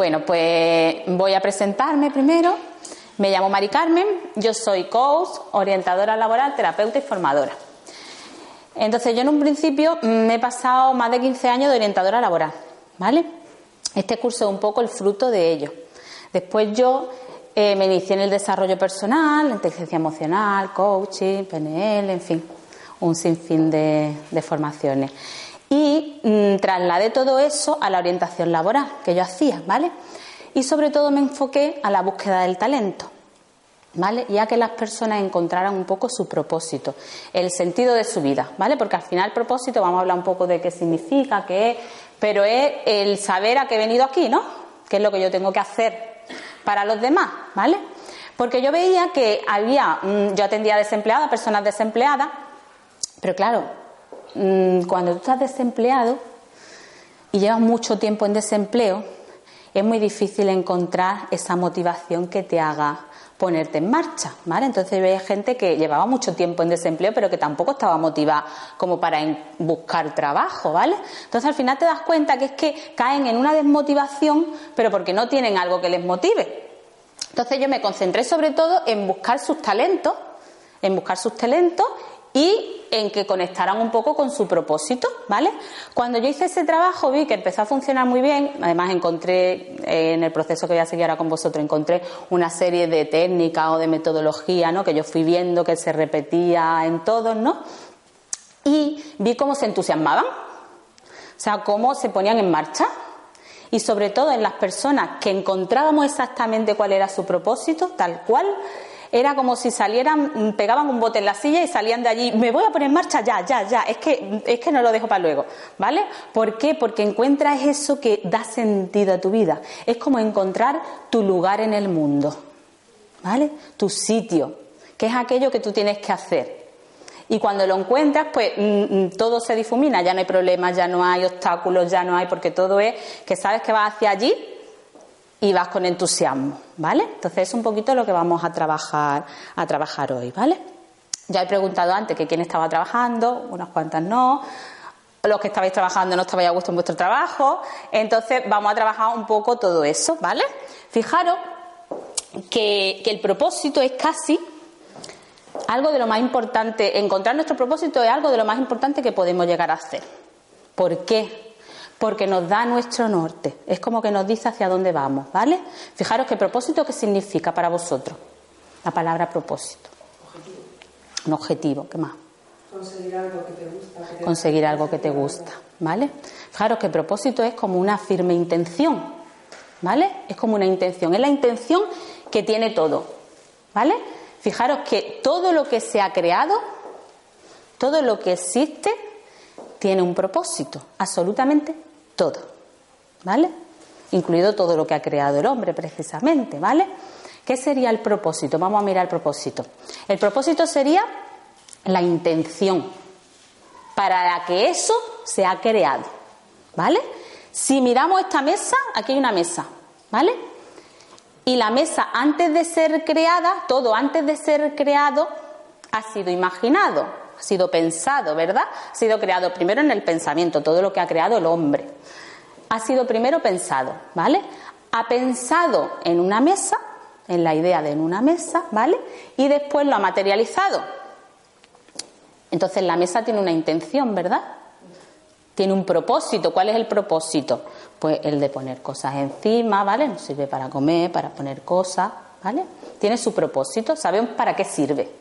Bueno, pues voy a presentarme primero. Me llamo Mari Carmen, yo soy coach, orientadora laboral, terapeuta y formadora. Entonces, yo en un principio me he pasado más de 15 años de orientadora laboral, ¿vale? Este curso es un poco el fruto de ello. Después yo eh, me inicié en el desarrollo personal, inteligencia emocional, coaching, PNL, en fin, un sinfín de formaciones. Y mm, trasladé todo eso a la orientación laboral que yo hacía, ¿vale? Y sobre todo me enfoqué a la búsqueda del talento, ¿vale? Y a que las personas encontraran un poco su propósito, el sentido de su vida, ¿vale? Porque al final el propósito, vamos a hablar un poco de qué significa, qué es, pero es el saber a qué he venido aquí, ¿no? ¿Qué es lo que yo tengo que hacer para los demás, ¿vale? Porque yo veía que había, mm, yo atendía desempleadas, personas desempleadas, pero claro, mm, cuando tú estás desempleado y llevas mucho tiempo en desempleo, es muy difícil encontrar esa motivación que te haga ponerte en marcha, ¿vale? Entonces veía gente que llevaba mucho tiempo en desempleo, pero que tampoco estaba motivada como para buscar trabajo, ¿vale? Entonces al final te das cuenta que es que caen en una desmotivación, pero porque no tienen algo que les motive. Entonces yo me concentré sobre todo en buscar sus talentos, en buscar sus talentos y en que conectaran un poco con su propósito, ¿vale? Cuando yo hice ese trabajo vi que empezó a funcionar muy bien, además encontré eh, en el proceso que voy a seguir ahora con vosotros, encontré una serie de técnicas o de metodología, ¿no? Que yo fui viendo que se repetía en todos, ¿no? Y vi cómo se entusiasmaban, o sea, cómo se ponían en marcha, y sobre todo en las personas que encontrábamos exactamente cuál era su propósito, tal cual, era como si salieran, mm, pegaban un bote en la silla y salían de allí, me voy a poner en marcha ya, ya, ya, es que, es que no lo dejo para luego, ¿vale? ¿Por qué? Porque encuentras eso que da sentido a tu vida. Es como encontrar tu lugar en el mundo, ¿vale? Tu sitio, que es aquello que tú tienes que hacer. Y cuando lo encuentras, pues mm, mm, todo se difumina, ya no hay problemas, ya no hay obstáculos, ya no hay, porque todo es que sabes que vas hacia allí y vas con entusiasmo, ¿vale? Entonces es un poquito lo que vamos a trabajar, a trabajar hoy, ¿vale? Ya he preguntado antes que quién estaba trabajando, unas cuantas no, los que estabais trabajando no estabais a gusto en vuestro trabajo, entonces vamos a trabajar un poco todo eso, ¿vale? Fijaros que, que el propósito es casi algo de lo más importante, encontrar nuestro propósito es algo de lo más importante que podemos llegar a hacer. ¿Por qué? Porque nos da nuestro norte. Es como que nos dice hacia dónde vamos, ¿vale? Fijaros qué propósito, ¿qué significa para vosotros? La palabra propósito. Objetivo. Un objetivo, ¿qué más? Conseguir algo que te gusta. Conseguir algo que te gusta, ¿vale? Fijaros que propósito es como una firme intención, ¿vale? Es como una intención, es la intención que tiene todo, ¿vale? Fijaros que todo lo que se ha creado, todo lo que existe, tiene un propósito, absolutamente todo, ¿vale? Incluido todo lo que ha creado el hombre, precisamente, ¿vale? ¿Qué sería el propósito? Vamos a mirar el propósito. El propósito sería la intención para la que eso se ha creado, ¿vale? Si miramos esta mesa, aquí hay una mesa, ¿vale? Y la mesa antes de ser creada, todo antes de ser creado, ha sido imaginado, ha sido pensado, ¿verdad? Ha sido creado primero en el pensamiento, todo lo que ha creado el hombre. Ha sido primero pensado, ¿vale? Ha pensado en una mesa, en la idea de en una mesa, ¿vale? Y después lo ha materializado. Entonces la mesa tiene una intención, ¿verdad? Tiene un propósito. ¿Cuál es el propósito? Pues el de poner cosas encima, ¿vale? Nos sirve para comer, para poner cosas, ¿vale? Tiene su propósito, sabemos para qué sirve.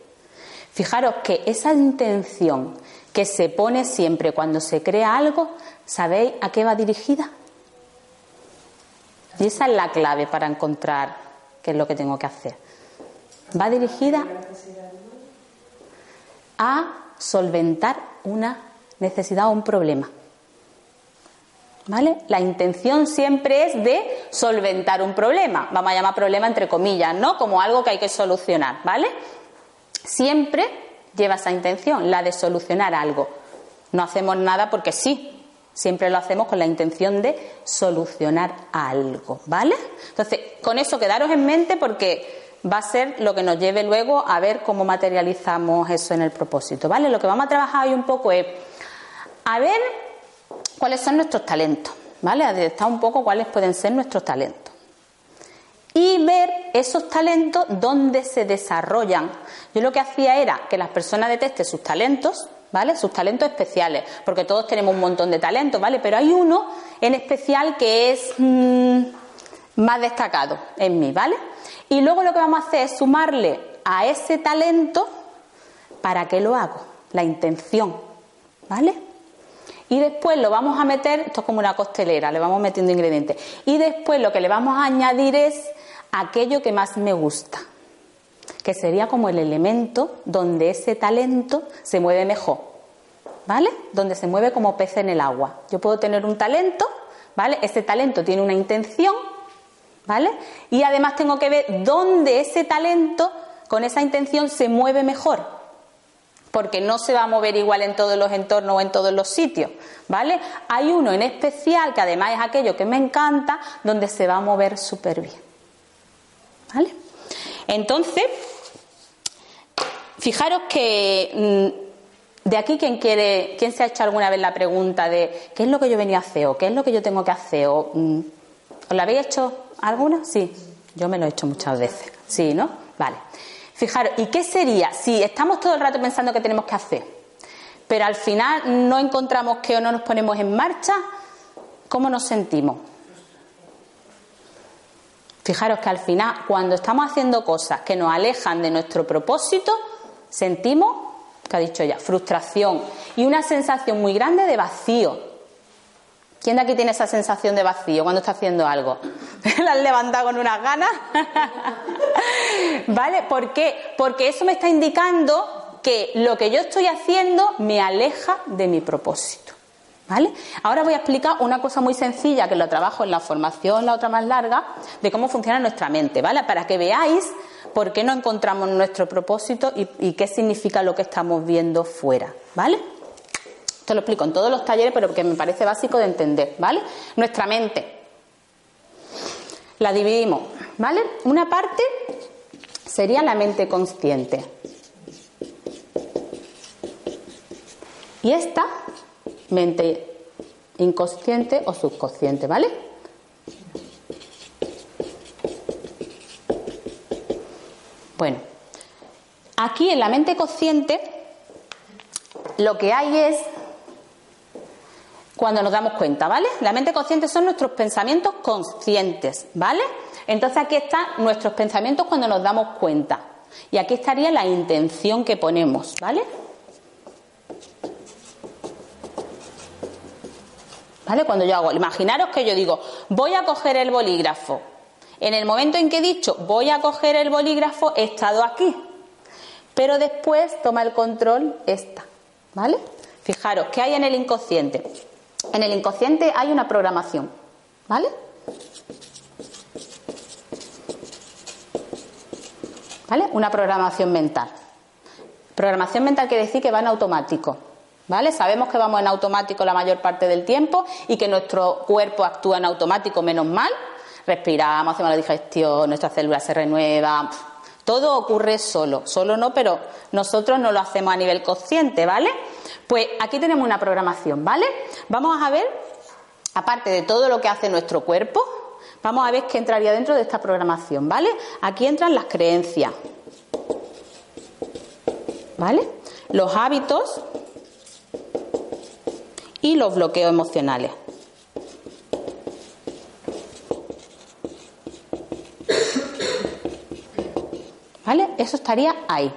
Fijaros que esa intención que se pone siempre cuando se crea algo, ¿sabéis a qué va dirigida? Y esa es la clave para encontrar qué es lo que tengo que hacer. Va dirigida a solventar una necesidad o un problema. ¿Vale? La intención siempre es de solventar un problema. Vamos a llamar problema entre comillas, ¿no? Como algo que hay que solucionar, ¿vale? Siempre lleva esa intención, la de solucionar algo. No hacemos nada porque sí, siempre lo hacemos con la intención de solucionar algo, ¿vale? Entonces, con eso quedaros en mente porque va a ser lo que nos lleve luego a ver cómo materializamos eso en el propósito, ¿vale? Lo que vamos a trabajar hoy un poco es a ver cuáles son nuestros talentos, ¿vale? A detectar un poco cuáles pueden ser nuestros talentos. Y ver esos talentos donde se desarrollan. Yo lo que hacía era que las personas detesten sus talentos, ¿vale? Sus talentos especiales, porque todos tenemos un montón de talentos, ¿vale? Pero hay uno en especial que es mm, más destacado en mí, ¿vale? Y luego lo que vamos a hacer es sumarle a ese talento para qué lo hago, la intención, ¿vale? Y después lo vamos a meter, esto es como una costelera, le vamos metiendo ingredientes. Y después lo que le vamos a añadir es aquello que más me gusta, que sería como el elemento donde ese talento se mueve mejor, ¿vale? Donde se mueve como pez en el agua. Yo puedo tener un talento, ¿vale? Ese talento tiene una intención, ¿vale? Y además tengo que ver dónde ese talento con esa intención se mueve mejor porque no se va a mover igual en todos los entornos o en todos los sitios, ¿vale? Hay uno en especial que además es aquello que me encanta, donde se va a mover súper bien, ¿vale? Entonces, fijaros que mm, de aquí quien quiere, quién se ha hecho alguna vez la pregunta de qué es lo que yo venía a hacer o qué es lo que yo tengo que hacer o mm, ¿os la habéis hecho alguna? Sí, yo me lo he hecho muchas veces, sí, ¿no? Vale. Fijaros, ¿y qué sería si estamos todo el rato pensando que tenemos que hacer, pero al final no encontramos que o no nos ponemos en marcha? ¿Cómo nos sentimos? Fijaros que al final, cuando estamos haciendo cosas que nos alejan de nuestro propósito, sentimos, que ha dicho ella, frustración y una sensación muy grande de vacío. ¿Quién de aquí tiene esa sensación de vacío cuando está haciendo algo? ¿La has levantado con unas ganas? ¿Vale? ¿Por qué? Porque eso me está indicando que lo que yo estoy haciendo me aleja de mi propósito. ¿Vale? Ahora voy a explicar una cosa muy sencilla que lo trabajo en la formación, la otra más larga, de cómo funciona nuestra mente, ¿vale? Para que veáis por qué no encontramos nuestro propósito y qué significa lo que estamos viendo fuera, ¿vale? Esto lo explico en todos los talleres, pero que me parece básico de entender, ¿vale? Nuestra mente. La dividimos, ¿vale? Una parte sería la mente consciente. Y esta, mente inconsciente o subconsciente, ¿vale? Bueno, aquí en la mente consciente lo que hay es cuando nos damos cuenta, ¿vale? La mente consciente son nuestros pensamientos conscientes, ¿vale? Entonces aquí están nuestros pensamientos cuando nos damos cuenta. Y aquí estaría la intención que ponemos, ¿vale? ¿Vale? Cuando yo hago, imaginaros que yo digo, voy a coger el bolígrafo. En el momento en que he dicho, voy a coger el bolígrafo, he estado aquí. Pero después toma el control esta, ¿vale? Fijaros, ¿qué hay en el inconsciente? En el inconsciente hay una programación, ¿vale? ¿Vale? Una programación mental. Programación mental quiere decir que va en automático. ¿Vale? Sabemos que vamos en automático la mayor parte del tiempo y que nuestro cuerpo actúa en automático menos mal. Respiramos, hacemos la digestión, nuestras células se renuevan. Todo ocurre solo. Solo no, pero nosotros no lo hacemos a nivel consciente, ¿vale? Pues aquí tenemos una programación, ¿vale? Vamos a ver, aparte de todo lo que hace nuestro cuerpo, vamos a ver qué entraría dentro de esta programación, ¿vale? Aquí entran las creencias, ¿vale? Los hábitos y los bloqueos emocionales. ¿Vale? Eso estaría ahí.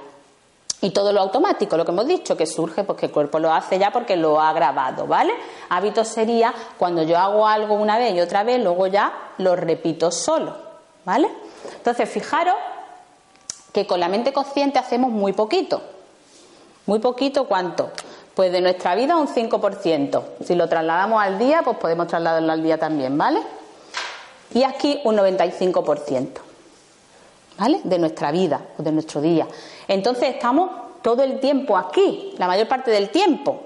Y todo lo automático, lo que hemos dicho, que surge porque el cuerpo lo hace ya porque lo ha grabado, ¿vale? Hábito sería cuando yo hago algo una vez y otra vez, luego ya lo repito solo, ¿vale? Entonces, fijaros que con la mente consciente hacemos muy poquito. Muy poquito, ¿cuánto? Pues de nuestra vida un 5%. Si lo trasladamos al día, pues podemos trasladarlo al día también, ¿vale? Y aquí un 95%. ¿Vale? De nuestra vida o de nuestro día. Entonces estamos todo el tiempo aquí, la mayor parte del tiempo.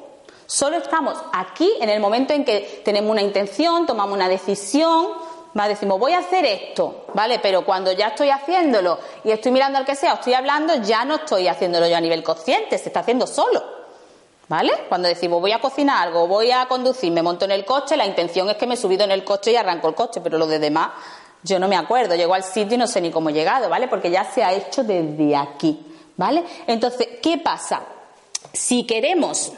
Solo estamos aquí en el momento en que tenemos una intención, tomamos una decisión, ¿vale? decimos voy a hacer esto, ¿vale? Pero cuando ya estoy haciéndolo y estoy mirando al que sea, o estoy hablando, ya no estoy haciéndolo yo a nivel consciente, se está haciendo solo. ¿Vale? Cuando decimos voy a cocinar algo, voy a conducir, me monto en el coche, la intención es que me he subido en el coche y arranco el coche, pero lo de demás Yo no me acuerdo, llego al sitio y no sé ni cómo he llegado, ¿vale? Porque ya se ha hecho desde aquí, ¿vale? Entonces, ¿qué pasa? Si queremos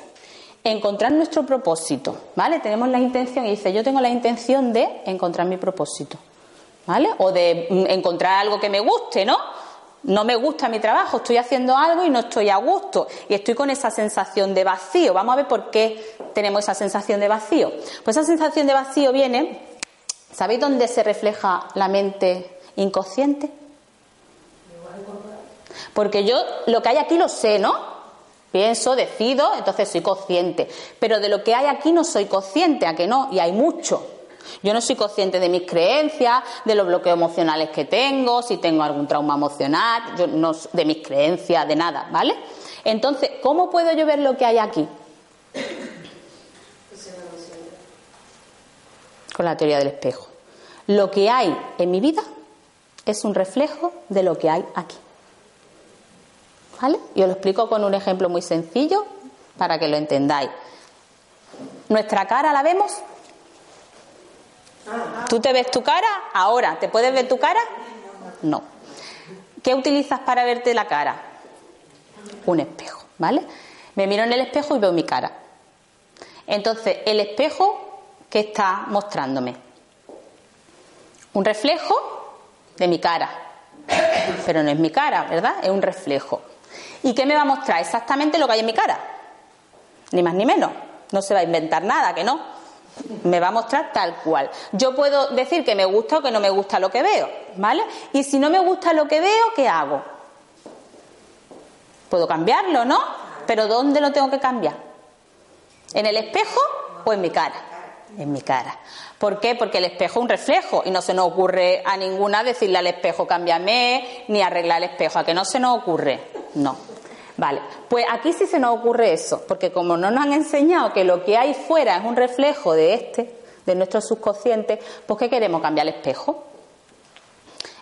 encontrar nuestro propósito, ¿vale? Tenemos la intención y dice, yo tengo la intención de encontrar mi propósito, ¿vale? O de mm, encontrar algo que me guste, ¿no? No me gusta mi trabajo, estoy haciendo algo y no estoy a gusto y estoy con esa sensación de vacío. Vamos a ver por qué tenemos esa sensación de vacío. Pues esa sensación de vacío viene, ¿sabéis dónde se refleja la mente inconsciente? Porque yo lo que hay aquí lo sé, ¿no? Pienso, decido, entonces soy consciente. Pero de lo que hay aquí no soy consciente, ¿a que no? Y hay mucho. Yo no soy consciente de mis creencias, de los bloqueos emocionales que tengo, si tengo algún trauma emocional, yo no, de mis creencias, de nada, ¿vale? Entonces, ¿cómo puedo yo ver lo que hay aquí? Con la teoría del espejo. Lo que hay en mi vida es un reflejo de lo que hay aquí. ¿Vale? Y os lo explico con un ejemplo muy sencillo para que lo entendáis. Nuestra cara la vemos. ¿Tú te ves tu cara? Ahora, ¿te puedes ver tu cara? No. ¿Qué utilizas para verte la cara? Un espejo, ¿vale? Me miro en el espejo y veo mi cara. Entonces, el espejo, ¿qué está mostrándome? Un reflejo de mi cara. Pero no es mi cara, ¿verdad? Es un reflejo. ¿Y qué me va a mostrar? Exactamente lo que hay en mi cara. Ni más ni menos. No se va a inventar nada, que no. Me va a mostrar tal cual. Yo puedo decir que me gusta o que no me gusta lo que veo, ¿vale? Y si no me gusta lo que veo, ¿qué hago? Puedo cambiarlo, ¿no? Pero ¿dónde lo tengo que cambiar? ¿En el espejo o en mi cara? En mi cara. ¿Por qué? Porque el espejo es un reflejo y no se nos ocurre a ninguna decirle al espejo cámbiame ni arreglar el espejo. ¿A que no se nos ocurre? No. Vale, pues aquí sí se nos ocurre eso, porque como no nos han enseñado que lo que hay fuera es un reflejo de este, de nuestro subconsciente, pues ¿qué queremos? Cambiar el espejo.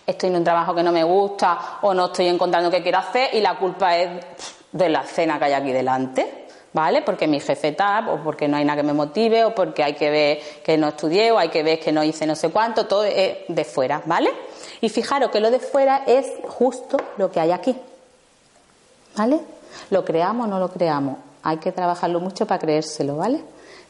Estoy en un trabajo que no me gusta o no estoy encontrando qué quiero hacer y la culpa es de la cena que hay aquí delante. ¿Vale? Porque mi jefe está, o porque no hay nada que me motive, o porque hay que ver que no estudié, o hay que ver que no hice no sé cuánto, todo es de fuera, ¿vale? Y fijaros que lo de fuera es justo lo que hay aquí. ¿Vale? Lo creamos o no lo creamos. Hay que trabajarlo mucho para creérselo, ¿vale?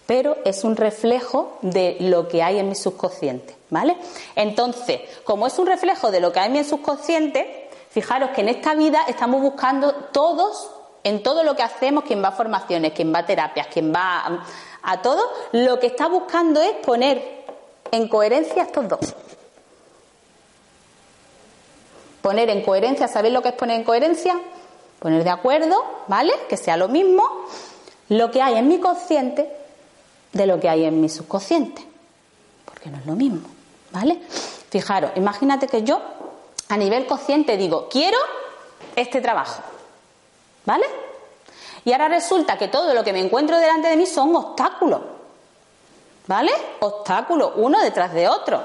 Pero es un reflejo de lo que hay en mi subconsciente, ¿vale? Entonces, como es un reflejo de lo que hay en mi subconsciente, fijaros que en esta vida estamos buscando todos, en todo lo que hacemos, quien va a formaciones, quien va a terapias, quien va a, todo, lo que está buscando es poner en coherencia estos dos. Poner en coherencia, ¿sabéis lo que es poner en coherencia? poner de acuerdo, ¿vale? Que sea lo mismo lo que hay en mi consciente de lo que hay en mi subconsciente, porque no es lo mismo, ¿vale? Fijaros, imagínate que yo a nivel consciente digo, quiero este trabajo, ¿vale? Y ahora resulta que todo lo que me encuentro delante de mí son obstáculos, ¿vale? Obstáculos, uno detrás de otro.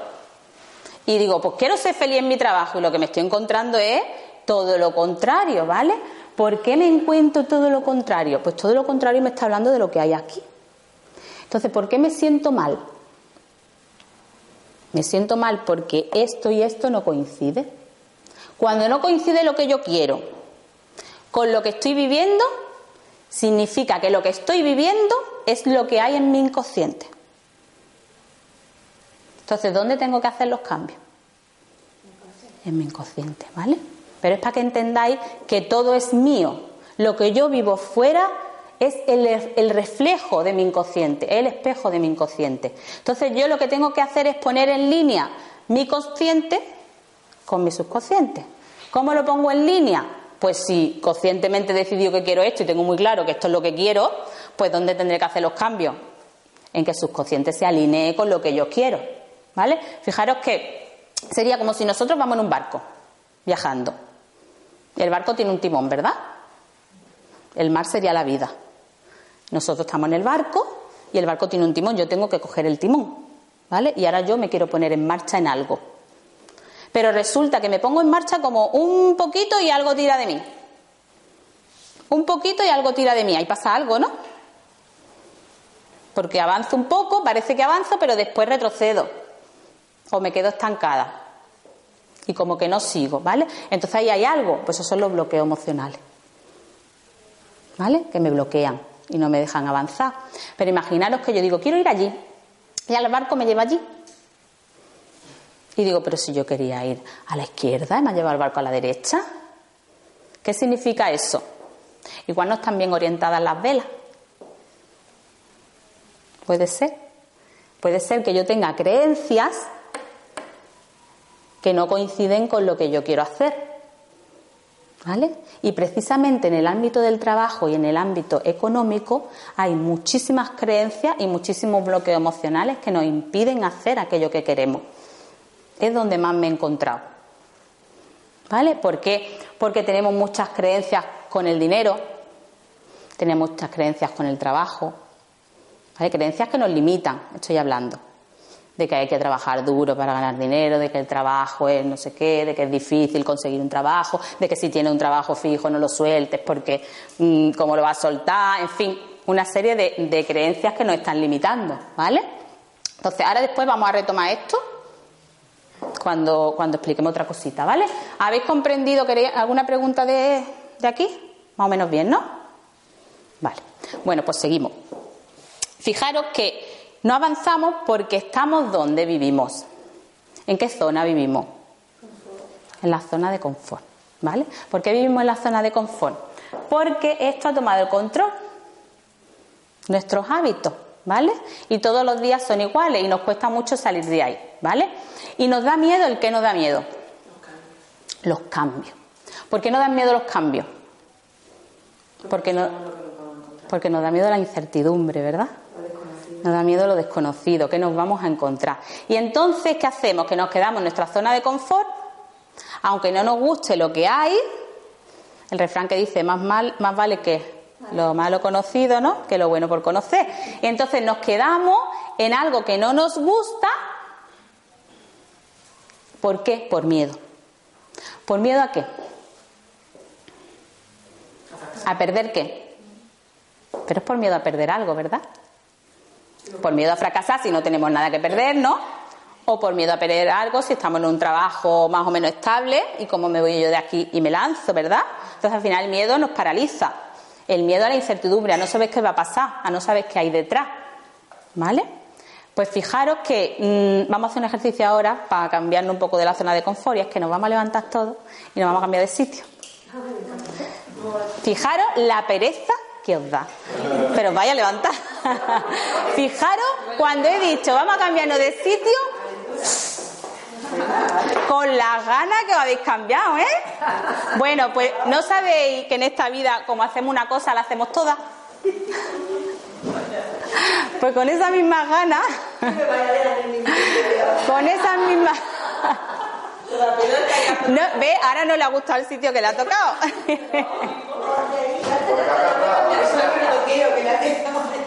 Y digo, pues quiero ser feliz en mi trabajo y lo que me estoy encontrando es todo lo contrario, ¿vale? ¿Por qué me encuentro todo lo contrario? Pues todo lo contrario me está hablando de lo que hay aquí. Entonces, ¿por qué me siento mal? Me siento mal porque esto y esto no coincide. Cuando no coincide lo que yo quiero con lo que estoy viviendo, significa que lo que estoy viviendo es lo que hay en mi inconsciente. Entonces, ¿dónde tengo que hacer los cambios? En mi inconsciente, ¿vale? Pero es para que entendáis que todo es mío. Lo que yo vivo fuera es el, reflejo de mi inconsciente, el espejo de mi inconsciente. Entonces yo lo que tengo que hacer es poner en línea mi consciente con mi subconsciente. ¿Cómo lo pongo en línea? Pues si conscientemente he decidido que quiero esto y tengo muy claro que esto es lo que quiero, pues ¿dónde tendré que hacer los cambios? En que el subconsciente se alinee con lo que yo quiero. ¿Vale? Fijaros que sería como si nosotros vamos en un barco viajando. El barco tiene un timón, ¿verdad? El mar sería la vida. Nosotros estamos en el barco y el barco tiene un timón. Yo tengo que coger el timón, ¿vale? Y ahora yo me quiero poner en marcha en algo. Pero resulta que me pongo en marcha como un poquito y algo tira de mí. Un poquito y algo tira de mí. Ahí pasa algo, ¿no? Porque avanzo un poco, parece que avanzo, pero después retrocedo. O me quedo estancada. y como que no sigo, ¿vale? Entonces ahí hay algo, pues esos son los bloqueos emocionales, ¿vale? Que me bloquean y no me dejan avanzar. Pero imaginaros que yo digo, quiero ir allí, y al barco me lleva allí. Y digo, pero si yo quería ir a la izquierda y me ha llevado el barco a la derecha, ¿qué significa eso? Igual no están bien orientadas las velas. Puede ser. Puede ser que yo tenga creencias que no coinciden con lo que yo quiero hacer. ¿Vale? Y precisamente en el ámbito del trabajo y en el ámbito económico hay muchísimas creencias y muchísimos bloqueos emocionales que nos impiden hacer aquello que queremos. Es donde más me he encontrado. ¿Vale? ¿Por qué? Porque tenemos muchas creencias con el dinero, tenemos muchas creencias con el trabajo, ¿vale? Creencias que nos limitan, estoy hablando de que hay que trabajar duro para ganar dinero, de que el trabajo es no sé qué, de que es difícil conseguir un trabajo, de que si tiene un trabajo fijo no lo sueltes porque mm, cómo lo vas a soltar, en fin, una serie de creencias que nos están limitando, ¿vale? Entonces, ahora después vamos a retomar esto cuando, cuando expliquemos otra cosita, ¿vale? ¿Habéis comprendido? ¿Queréis alguna pregunta de, de aquí? Más o menos bien, ¿no? Vale. Bueno, pues seguimos. Fijaros que no avanzamos porque estamos donde vivimos. ¿En qué zona vivimos? En la zona de confort. ¿Vale? ¿Por qué vivimos en la zona de confort? Porque esto ha tomado el control. Nuestros hábitos, ¿vale? Y todos los días son iguales y nos cuesta mucho salir de ahí, ¿vale? Y nos da miedo el que nos da miedo. Los cambios. ¿Por qué nos dan miedo los cambios? Porque, no, porque nos da miedo la incertidumbre, ¿verdad? Nos da miedo lo desconocido, que nos vamos a encontrar. Y entonces, ¿qué hacemos? Que nos quedamos en nuestra zona de confort, aunque no nos guste lo que hay. El refrán que dice, más, mal, más vale que lo malo conocido, ¿no? Que lo bueno por conocer. Y entonces nos quedamos en algo que no nos gusta. ¿Por qué? Por miedo. ¿Por miedo a qué? ¿A perder qué? Pero es por miedo a perder algo, ¿verdad? Por miedo a fracasar si no tenemos nada que perder, ¿no? O por miedo a perder algo si estamos en un trabajo más o menos estable y como me voy yo de aquí y me lanzo, ¿verdad? Entonces al final el miedo nos paraliza. El miedo a la incertidumbre, a no saber qué va a pasar, a no saber qué hay detrás. ¿Vale? Pues fijaros que mmm, vamos a hacer un ejercicio ahora para cambiarnos un poco de la zona de confort y es que nos vamos a levantar todos y nos vamos a cambiar de sitio. Fijaros la pereza que os da. Pero vaya a levantar. Fijaros, cuando he dicho vamos a cambiarnos de sitio, con las ganas que os habéis cambiado, ¿eh? Bueno, pues no sabéis que en esta vida, como hacemos una cosa, la hacemos todas. Pues con esas mismas ganas, con esas mismas. No, ve, ahora no le ha gustado el sitio que le ha tocado.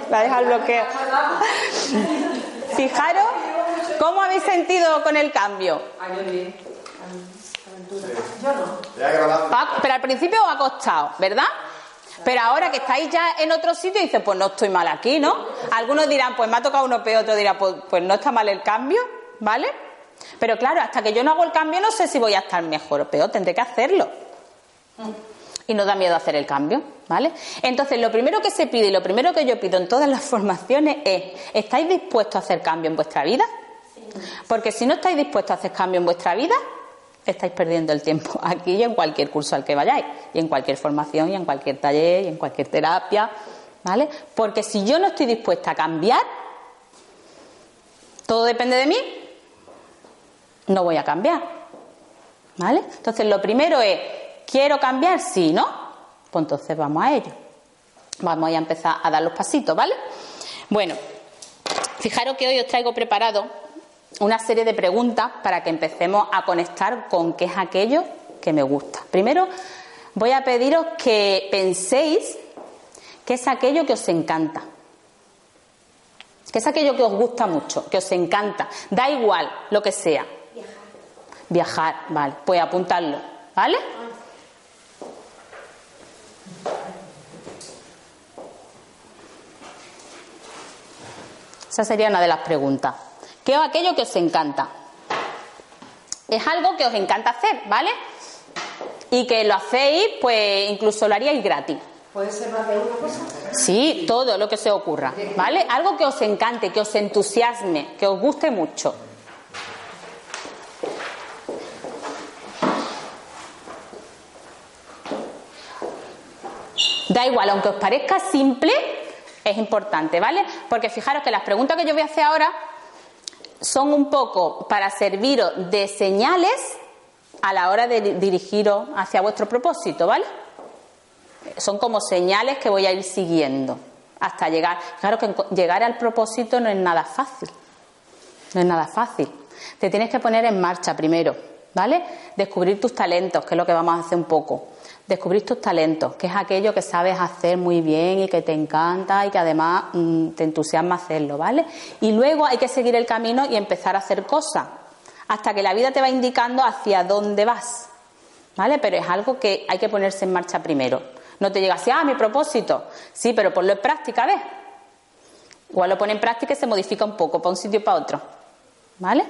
La deja el bloqueo. Fijaros cómo habéis sentido con el cambio. Pero al principio os ha costado, ¿verdad? Pero ahora que estáis ya en otro sitio, dice, pues no estoy mal aquí, ¿no? Algunos dirán, pues me ha tocado uno peor, otros dirán, pues, pues no está mal el cambio, ¿vale? Pero claro, hasta que yo no hago el cambio no sé si voy a estar mejor o peor, tendré que hacerlo. Y no da miedo hacer el cambio, ¿vale? Entonces, lo primero que se pide y lo primero que yo pido en todas las formaciones es, ¿estáis dispuestos a hacer cambio en vuestra vida? Porque si no estáis dispuestos a hacer cambio en vuestra vida, estáis perdiendo el tiempo aquí y en cualquier curso al que vayáis, y en cualquier formación, y en cualquier taller, y en cualquier terapia, ¿vale? Porque si yo no estoy dispuesta a cambiar, todo depende de mí, no voy a cambiar. ¿Vale? Entonces, lo primero es, ¿quiero cambiar? Sí, ¿no? Pues entonces vamos a ello. Vamos a empezar a dar los pasitos, ¿vale? Bueno, fijaros que hoy os traigo preparado una serie de preguntas para que empecemos a conectar con qué es aquello que me gusta. Primero, voy a pediros que penséis qué es aquello que os encanta. ¿Qué es aquello que os gusta mucho, que os encanta? Da igual lo que sea. Viajar, vale. Pues apuntarlo, ¿vale? Esa sería una de las preguntas. ¿Qué es aquello que os encanta? es algo que os encanta hacer, ¿vale? Y que lo hacéis, pues incluso lo haríais gratis. ¿Puede ser más de una cosa? Sí, todo lo que se ocurra, ¿vale? Algo que os encante, que os entusiasme, que os guste mucho. Da igual, aunque os parezca simple, es importante, ¿vale? Porque fijaros que las preguntas que yo voy a hacer ahora son un poco para serviros de señales a la hora de dirigiros hacia vuestro propósito, ¿vale? Son como señales que voy a ir siguiendo hasta llegar. Claro que llegar al propósito no es nada fácil. No es nada fácil. Te tienes que poner en marcha primero, ¿vale? Descubrir tus talentos, que es lo que vamos a hacer un poco. Descubrir tus talentos, que es aquello que sabes hacer muy bien y que te encanta y que además mm, te entusiasma hacerlo, ¿vale? Y luego hay que seguir el camino y empezar a hacer cosas, hasta que la vida te va indicando hacia dónde vas, ¿vale? Pero es algo que hay que ponerse en marcha primero. No te llega así, ah, mi propósito. Sí, pero ponlo en práctica, ¿ves? Igual lo pone en práctica y se modifica un poco para un sitio y para otro. ¿Vale?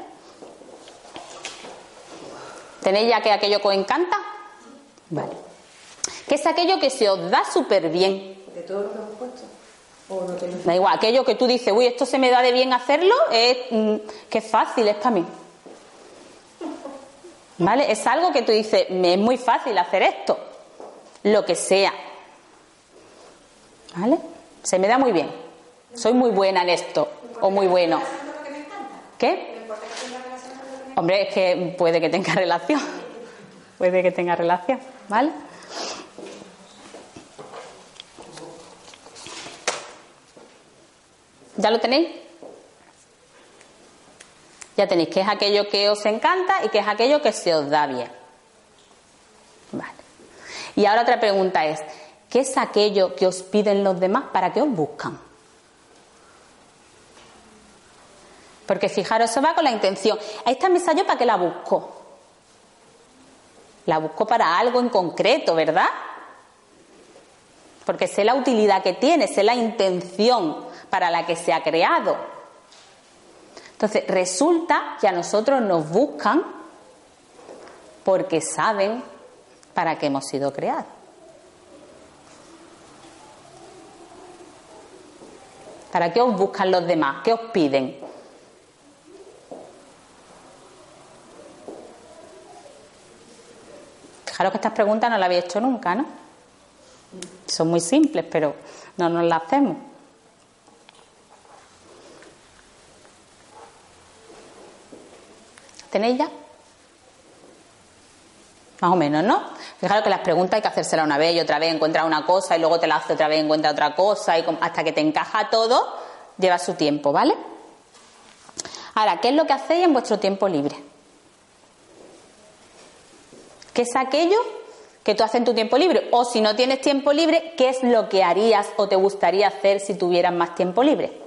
¿Tenéis ya que aquello que os encanta? Vale. ¿Qué es aquello que se os da súper bien? ¿De todo lo que hemos puesto? ¿O no te Da igual, aquello que tú dices, uy, esto se me da de bien hacerlo, es mm, que es fácil, es para mí. ¿Vale? Es algo que tú dices, me es muy fácil hacer esto lo que sea. ¿Vale? Se me da muy bien. Soy muy buena en esto. O muy bueno. ¿Qué? Hombre, es que puede que tenga relación. Puede que tenga relación. ¿Vale? ¿Ya lo tenéis? Ya tenéis que es aquello que os encanta y que es aquello que se os da bien. Y ahora otra pregunta es, ¿qué es aquello que os piden los demás para que os buscan? Porque fijaros, eso va con la intención. Esta mesa yo para qué la busco. La busco para algo en concreto, ¿verdad? Porque sé la utilidad que tiene, sé la intención para la que se ha creado. Entonces, resulta que a nosotros nos buscan porque saben para qué hemos sido creados. ¿Para qué os buscan los demás? ¿Qué os piden? Fijaros que estas preguntas no las habéis hecho nunca, ¿no? Son muy simples, pero no nos las hacemos. ¿Tenéis ya? Más o menos, ¿no? Fijaros que las preguntas hay que hacérselas una vez y otra vez, encuentra una cosa y luego te la hace otra vez, encuentra otra cosa y hasta que te encaja todo, lleva su tiempo, ¿vale? Ahora, ¿qué es lo que hacéis en vuestro tiempo libre? ¿Qué es aquello que tú haces en tu tiempo libre? O si no tienes tiempo libre, ¿qué es lo que harías o te gustaría hacer si tuvieras más tiempo libre?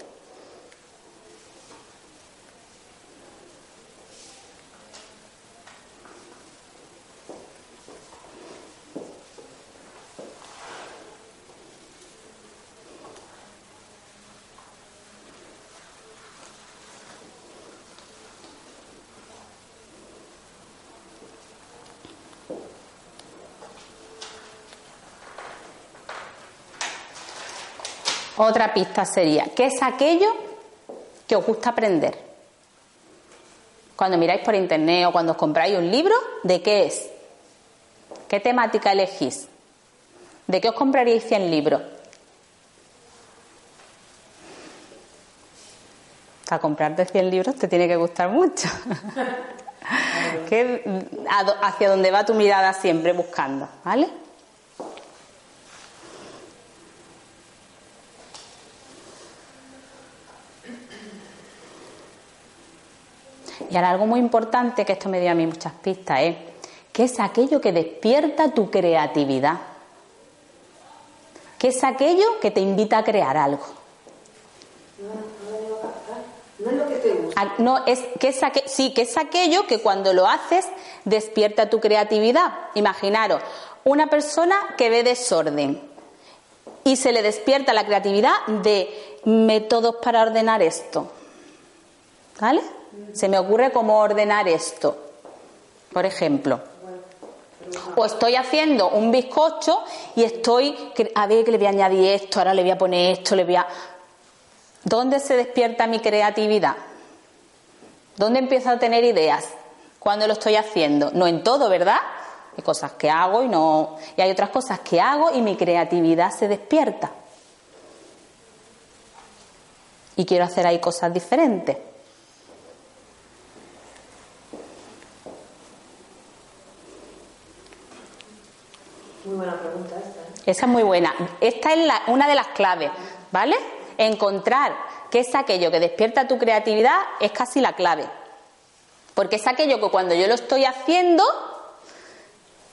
Otra pista sería, ¿qué es aquello que os gusta aprender? Cuando miráis por internet o cuando os compráis un libro, ¿de qué es? ¿Qué temática elegís? ¿De qué os compraríais 100 libros? Para comprarte 100 libros te tiene que gustar mucho. hacia dónde va tu mirada siempre buscando, ¿vale? Y ahora algo muy importante, que esto me dio a mí muchas pistas, es ¿qué es aquello que despierta tu creatividad? ¿Qué es aquello que te invita a crear algo? No es lo que te gusta. Ah, no, es que es sí, que es aquello que cuando lo haces despierta tu creatividad. Imaginaros, una persona que ve desorden y se le despierta la creatividad de métodos para ordenar esto. ¿Vale? Se me ocurre cómo ordenar esto. por ejemplo. O estoy haciendo un bizcocho y estoy, a ver que le voy a añadir esto, ahora le voy a poner esto, le voy a... ¿Dónde se despierta mi creatividad? ¿Dónde empiezo a tener ideas? Cuando lo estoy haciendo. No en todo, ¿verdad? Hay cosas que hago y no. Y hay otras cosas que hago y mi creatividad se despierta. Y quiero hacer ahí cosas diferentes. ¿Eh? Esa es muy buena. Esta es una de las claves, ¿vale? Encontrar qué es aquello que despierta tu creatividad es casi la clave. Porque es aquello que cuando yo lo estoy haciendo,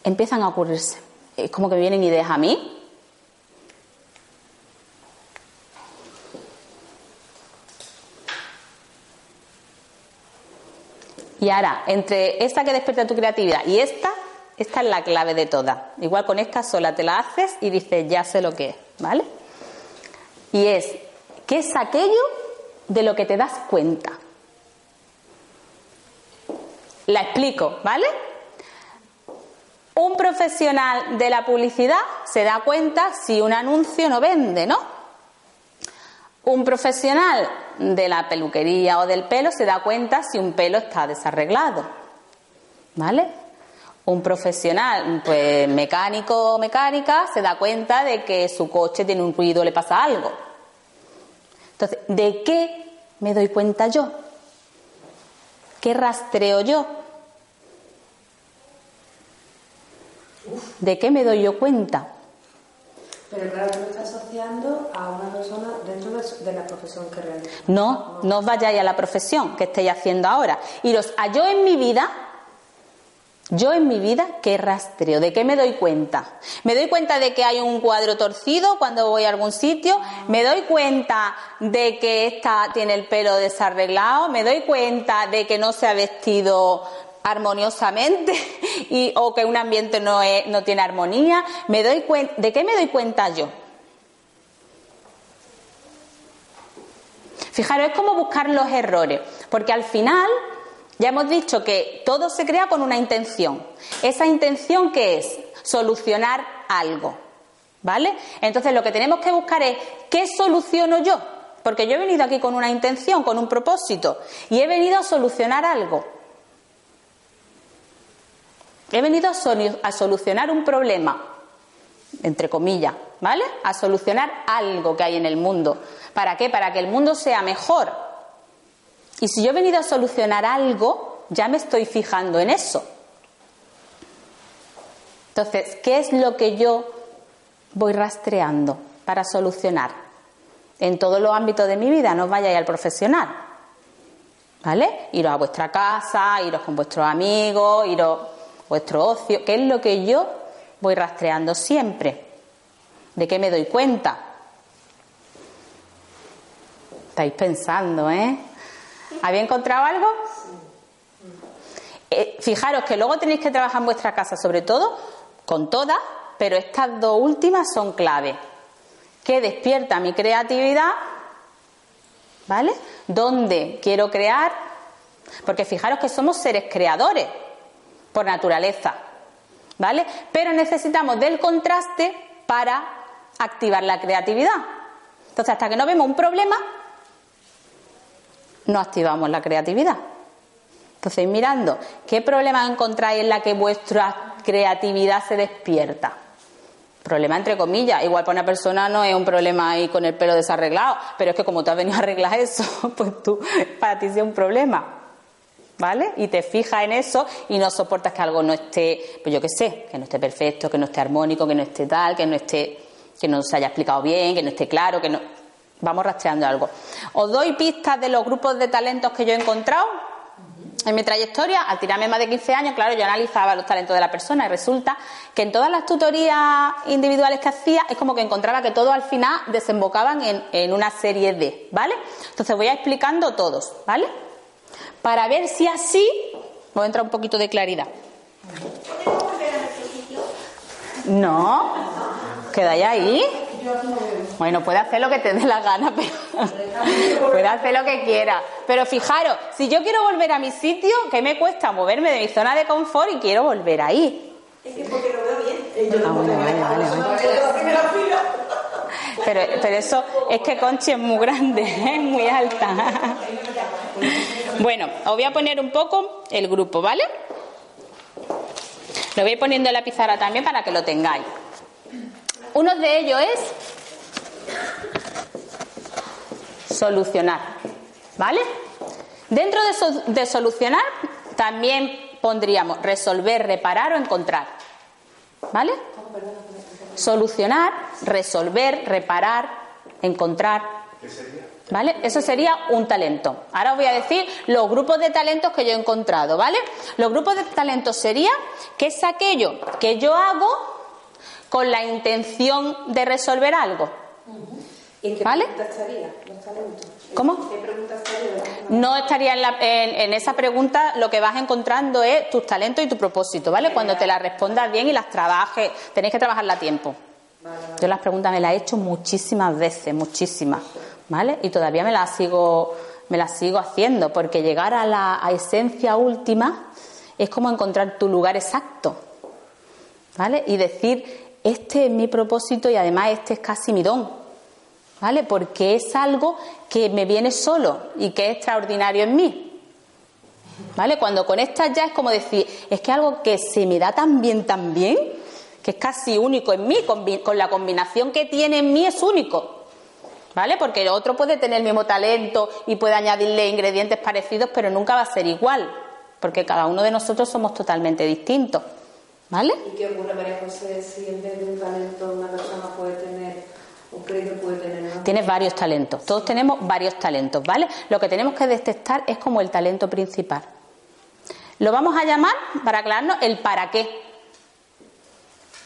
empiezan a ocurrirse. Es como que vienen ideas a mí. Y ahora, entre esta que despierta tu creatividad y esta, esta es la clave de todas. Igual con esta sola te la haces y dices, ya sé lo que es, ¿vale? Y es, ¿qué es aquello de lo que te das cuenta? La explico, ¿vale? Un profesional de la publicidad se da cuenta si un anuncio no vende, ¿no? Un profesional de la peluquería o del pelo se da cuenta si un pelo está desarreglado. ¿Vale? Un profesional, pues mecánico o mecánica, se da cuenta de que su coche tiene un ruido, le pasa algo. Entonces, ¿de qué me doy cuenta yo? ¿Qué rastreo yo? ¿De qué me doy yo cuenta? Pero claro, tú lo estás asociando a una persona dentro de, la profesión que realiza. No, no os vayáis a la profesión que estéis haciendo ahora. Iros a yo en mi vida, yo en mi vida, ¿qué rastreo? ¿De qué me doy cuenta? ¿Me doy cuenta de que hay un cuadro torcido cuando voy a algún sitio? ¿Me doy cuenta de que esta tiene el pelo desarreglado? ¿Me doy cuenta de que no se ha vestido armoniosamente y, o que un ambiente no, es- no tiene armonía? ¿Me doy cuen- ¿De qué me doy cuenta yo? Fijaros, es como buscar los errores, porque al final ya hemos dicho que todo se crea con una intención. Esa intención que es solucionar algo, ¿vale? Entonces lo que tenemos que buscar es qué soluciono yo, porque yo he venido aquí con una intención, con un propósito, y he venido a solucionar algo. He venido a solucionar un problema, entre comillas, ¿vale? A solucionar algo que hay en el mundo. ¿Para qué? Para que el mundo sea mejor. Y si yo he venido a solucionar algo, ya me estoy fijando en eso. Entonces, ¿qué es lo que yo voy rastreando para solucionar? En todos los ámbitos de mi vida, no os vayáis al profesional. ¿Vale? Iros a vuestra casa, iros con vuestros amigos, iros a vuestro ocio. ¿Qué es lo que yo voy rastreando siempre? ¿De qué me doy cuenta? Estáis pensando, ¿eh? ¿Habéis encontrado algo? Eh, fijaros que luego tenéis que trabajar en vuestra casa, sobre todo con todas, pero estas dos últimas son clave. ¿Qué despierta mi creatividad? ¿Vale? ¿Dónde quiero crear? Porque fijaros que somos seres creadores por naturaleza. ¿Vale? Pero necesitamos del contraste para activar la creatividad. Entonces, hasta que no vemos un problema, no activamos la creatividad. Entonces, mirando, ¿qué problema encontráis en la que vuestra creatividad se despierta? Problema entre comillas, igual para una persona no es un problema ahí con el pelo desarreglado, pero es que como tú has venido a arreglar eso, pues tú, para ti sí es un problema. ¿Vale? Y te fijas en eso y no soportas que algo no esté, pues yo qué sé, que no esté perfecto, que no esté armónico, que no esté tal, que no esté, que no se haya explicado bien, que no esté claro, que no. Vamos rastreando algo. Os doy pistas de los grupos de talentos que yo he encontrado en mi trayectoria. Al tirarme más de 15 años, claro, yo analizaba los talentos de la persona y resulta que en todas las tutorías individuales que hacía es como que encontraba que todos al final desembocaban en, en una serie D, ¿vale? Entonces voy a explicando todos, ¿vale? Para ver si así os entra un poquito de claridad. No, quedáis ahí. Bueno, puede hacer lo que te dé la gana, pero puede hacer lo que quiera. Pero fijaros, si yo quiero volver a mi sitio, ¿qué me cuesta moverme de mi zona de confort y quiero volver ahí? Es que porque lo veo bien. Yo Ah, bueno, vale, vale, vale. Pero, pero eso es que Conchi es muy grande, es muy alta. Bueno, os voy a poner un poco el grupo, ¿vale? Lo voy poniendo en la pizarra también para que lo tengáis. Uno de ellos es solucionar, ¿vale? Dentro de, de solucionar también pondríamos resolver, reparar o encontrar, ¿vale? Solucionar, resolver, reparar, encontrar. ¿Vale? Eso sería un talento. Ahora os voy a decir los grupos de talentos que yo he encontrado, ¿vale? Los grupos de talentos sería que es aquello que yo hago con la intención de resolver algo. ¿Y en qué ¿Vale? pregunta estaría? ¿Cómo? ¿Qué pregunta estaría? No estaría en, la- en- en esa pregunta, lo que vas encontrando es tus talentos y tu propósito, ¿vale? Cuando te las respondas bien y las trabajes, tenéis que trabajarla a tiempo. Yo las preguntas me las he hecho muchísimas veces, muchísimas, ¿vale? Y todavía me las sigo, me las sigo haciendo, porque llegar a la a esencia última es como encontrar tu lugar exacto, ¿vale? Y decir, este es mi propósito y además este es casi mi don, ¿vale? Porque es algo que me viene solo y que es extraordinario en mí. ¿Vale? Cuando conectas ya es como decir, es que algo que se me da tan bien, tan bien, que es casi único en mí, combi- con la combinación que tiene en mí es único. ¿Vale? Porque el otro puede tener el mismo talento y puede añadirle ingredientes parecidos, pero nunca va a ser igual, porque cada uno de nosotros somos totalmente distintos. ¿Vale? ¿Y qué ocurre, María José, si en vez de un talento una persona puede tener, o cree que puede tener? Tienes varios talentos, todos tenemos varios talentos, ¿vale? Lo que tenemos que detectar es como el talento principal. Lo vamos a llamar, para aclararnos, el para qué.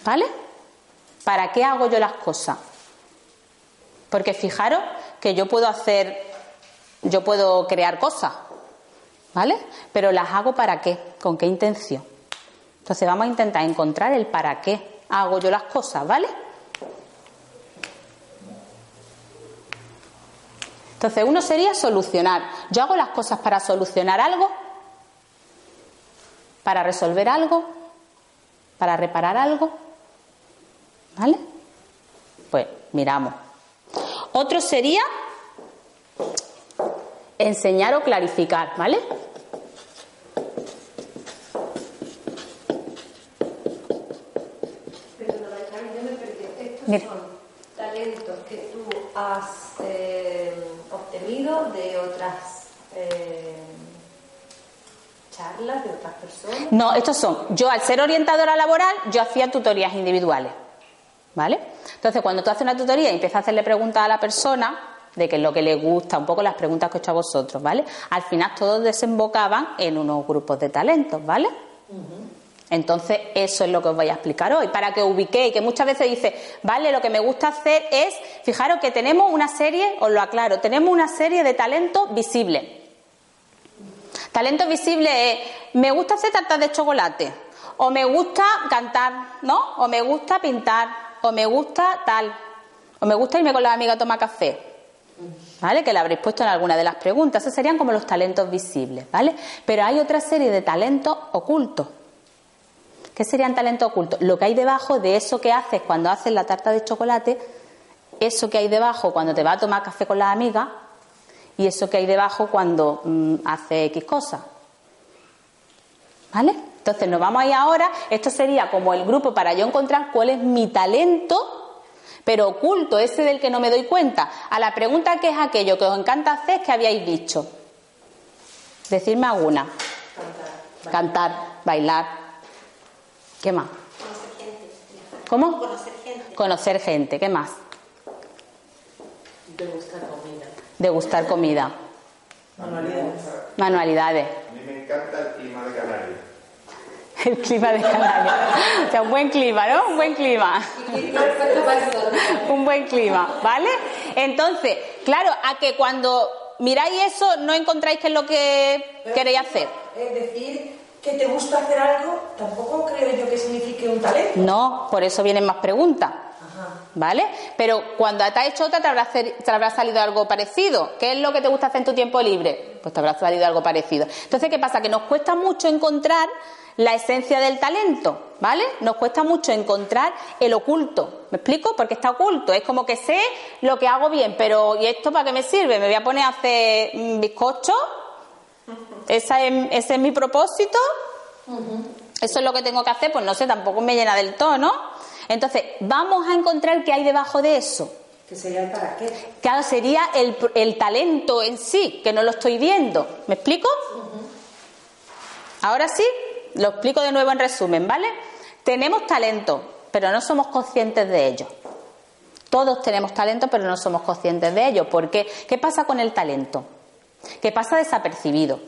¿Vale? ¿Para qué hago yo las cosas? Porque fijaros que yo puedo hacer, yo puedo crear cosas, ¿vale? Pero las hago para qué, con qué intención. Entonces vamos a intentar encontrar el para qué hago yo las cosas, ¿vale? Entonces, uno sería solucionar. Yo hago las cosas para solucionar algo, para resolver algo, para reparar algo. ¿Vale? Pues miramos. Otro sería enseñar o clarificar, ¿vale? Perdona, Carmen, yo me perdí. Estos Mira. son talentos que tú has eh, obtenido de otras eh, charlas, de otras personas. No, estos son. Yo, al ser orientadora laboral, yo hacía tutorías individuales. ¿Vale? Entonces, cuando tú haces una tutoría y empiezas a hacerle preguntas a la persona de qué es lo que le gusta, un poco las preguntas que he hecho a vosotros, ¿vale? Al final todos desembocaban en unos grupos de talentos, ¿vale? Entonces, eso es lo que os voy a explicar hoy, para que ubiquéis, que muchas veces dice, vale, lo que me gusta hacer es, fijaros que tenemos una serie, os lo aclaro, tenemos una serie de talentos visibles. Talento visible es, me gusta hacer tartas de chocolate, o me gusta cantar, ¿no? O me gusta pintar, o me gusta tal, o me gusta irme con las amigas a tomar café. ¿Vale? Que la habréis puesto en alguna de las preguntas. Esos serían como los talentos visibles, ¿vale? Pero hay otra serie de talentos ocultos. ¿Qué serían talentos ocultos? Lo que hay debajo de eso que haces cuando haces la tarta de chocolate, eso que hay debajo cuando te vas a tomar café con las amigas y eso que hay debajo cuando mm, hace X cosas. ¿Vale? Entonces nos vamos a ir ahora. Esto sería como el grupo para yo encontrar cuál es mi talento, pero oculto, ese del que no me doy cuenta. A la pregunta que es aquello que os encanta hacer, que habíais dicho. Decirme alguna. Cantar, bailar. ¿Qué más? Conocer gente. ¿Cómo? Conocer gente. Conocer gente. ¿Qué más? De gustar comida. Degustar comida. Manualidades. Manualidades. A mí me encanta el clima de Canarias. El clima de Canarias. O sea, un buen clima, ¿no? Un buen clima. Un buen clima, ¿vale? Entonces, claro, a que cuando miráis eso no encontráis qué es lo que queréis hacer. Es decir, que te gusta hacer algo, tampoco creo yo que signifique un talento. No, por eso vienen más preguntas. Ajá. ¿vale? Pero cuando te has hecho otra te habrá, te habrá salido algo parecido. ¿Qué es lo que te gusta hacer en tu tiempo libre? Pues te habrá salido algo parecido. Entonces, ¿qué pasa? Que nos cuesta mucho encontrar la esencia del talento, ¿vale? Nos cuesta mucho encontrar el oculto. ¿Me explico? Porque está oculto. Es como que sé lo que hago bien, pero ¿y esto para qué me sirve? ¿Me voy a poner a hacer mm, bizcocho? ¿Esa es- ¿Ese es mi propósito? Eso es lo que tengo que hacer, pues no sé, tampoco me llena del todo, ¿no? Entonces, vamos a encontrar qué hay debajo de eso. Que sería el para qué. Claro, sería el, el talento en sí, que no lo estoy viendo. ¿Me explico? Ahora sí, lo explico de nuevo en resumen, ¿vale? Tenemos talento, pero no somos conscientes de ello. Todos tenemos talento, pero no somos conscientes de ello. ¿Por qué? ¿Qué pasa con el talento? Que pasa desapercibido.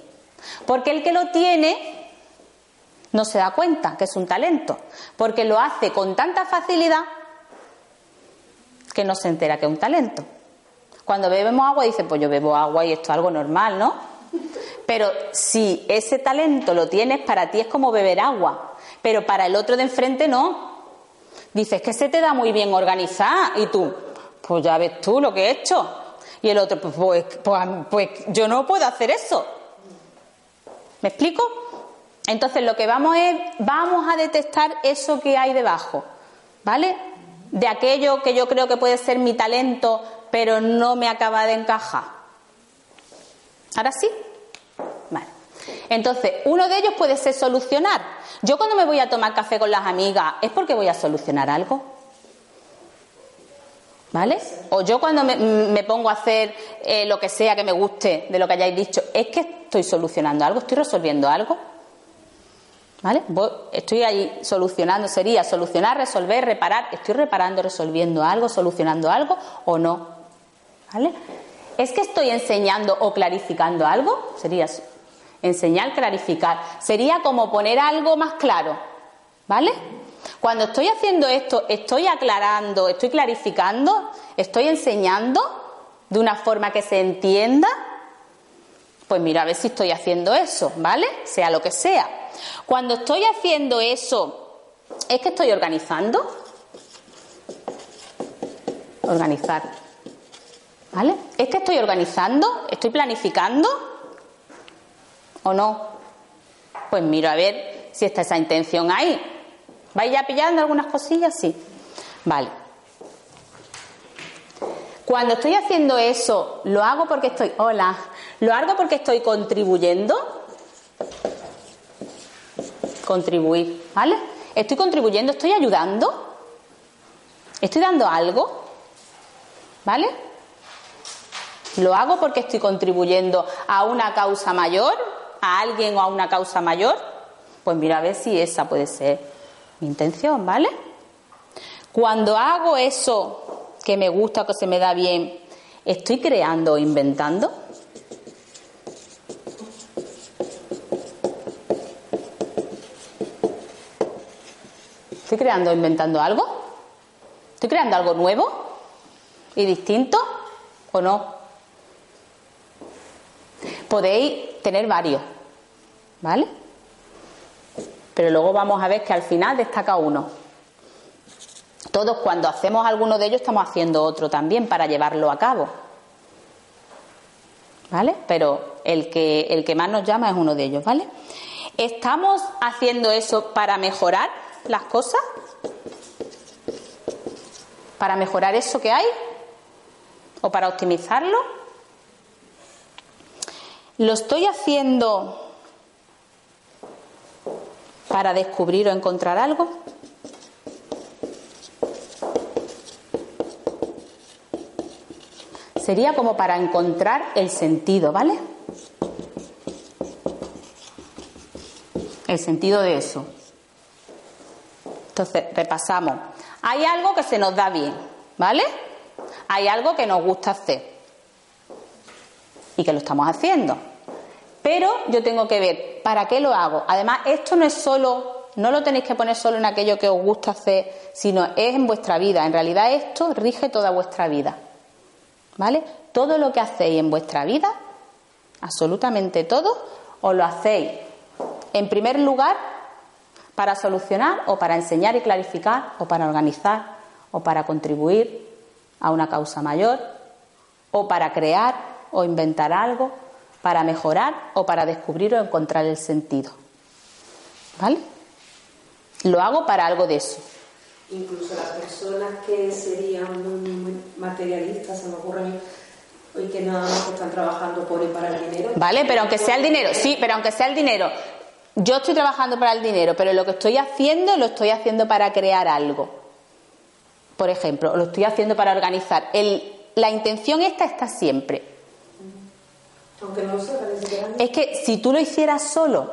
Porque el que lo tiene no se da cuenta que es un talento, porque lo hace con tanta facilidad que no se entera que es un talento. Cuando bebemos agua dice, pues yo bebo agua y esto es algo normal, ¿no? Pero si ese talento lo tienes, para ti es como beber agua, pero para el otro de enfrente no. Dices que se te da muy bien organizar y tú, pues ya ves tú lo que he hecho. Y el otro, pues, pues, pues, pues yo no puedo hacer eso. ¿Me explico? Entonces lo que vamos es, vamos a detectar eso que hay debajo, ¿vale? De aquello que yo creo que puede ser mi talento, pero no me acaba de encajar. ¿Ahora sí? Vale. Entonces, uno de ellos puede ser solucionar. Yo cuando me voy a tomar café con las amigas, ¿es porque voy a solucionar algo? ¿Vale? O yo cuando me, pongo a hacer eh, lo que sea que me guste de lo que hayáis dicho, ¿es que estoy solucionando algo? ¿Estoy resolviendo algo? ¿Vale? Estoy ahí solucionando, sería solucionar, resolver, reparar. ¿Estoy reparando, resolviendo algo, solucionando algo o no? ¿Vale? ¿Es que estoy enseñando o clarificando algo? Sería enseñar, clarificar. Sería como poner algo más claro. ¿Vale? Cuando estoy haciendo esto, estoy aclarando, estoy clarificando, estoy enseñando de una forma que se entienda. Pues mira, a ver si estoy haciendo eso, ¿vale? Sea lo que sea. Cuando estoy haciendo eso, ¿es que estoy organizando? Organizar. ¿Vale? ¿Es que estoy organizando? ¿Estoy planificando? ¿O no? Pues miro a ver si está esa intención ahí. ¿Vais ya pillando algunas cosillas? Sí. Vale. Cuando estoy haciendo eso, ¿lo hago porque estoy... Hola. ¿Lo hago porque estoy contribuyendo? Contribuir, ¿vale? ¿Estoy contribuyendo? ¿Estoy ayudando? ¿Estoy dando algo? ¿Vale? ¿Lo hago porque estoy contribuyendo a una causa mayor? ¿A alguien o a una causa mayor? Pues mira a ver si esa puede ser mi intención, ¿vale? Cuando hago eso que me gusta, que se me da bien, ¿estoy creando o inventando? ¿Estoy creando o inventando algo? ¿Estoy creando algo nuevo y distinto o no? Podéis tener varios, ¿vale? Pero luego vamos a ver que al final destaca uno. Todos cuando hacemos alguno de ellos estamos haciendo otro también para llevarlo a cabo. ¿Vale? Pero el que, el que más nos llama es uno de ellos, ¿vale? ¿Estamos haciendo eso para mejorar las cosas? ¿Para mejorar eso que hay? ¿O para optimizarlo? ¿Lo estoy haciendo para descubrir o encontrar algo? Sería como para encontrar el sentido, ¿vale? El sentido de eso. Entonces, repasamos. Hay algo que se nos da bien, ¿vale? Hay algo que nos gusta hacer y que lo estamos haciendo. Pero yo tengo que ver para qué lo hago. Además, esto no es solo, no lo tenéis que poner solo en aquello que os gusta hacer, sino es en vuestra vida. En realidad esto rige toda vuestra vida. ¿Vale? Todo lo que hacéis en vuestra vida, absolutamente todo, os lo hacéis en primer lugar para solucionar o para enseñar y clarificar o para organizar o para contribuir a una causa mayor, o para crear o inventar algo, para mejorar o para descubrir o encontrar el sentido. ¿Vale? Lo hago para algo de eso. Incluso las personas que serían muy, muy materialistas, se me ocurre a mí, hoy que nada más que están trabajando por y para el dinero. ¿Vale? Pero aunque sea el dinero, sí, pero aunque sea el dinero, yo estoy trabajando para el dinero, pero lo que estoy haciendo lo estoy haciendo para crear algo. Por ejemplo, lo estoy haciendo para organizar. El, la intención esta está siempre. Aunque no se Es que si tú lo hicieras solo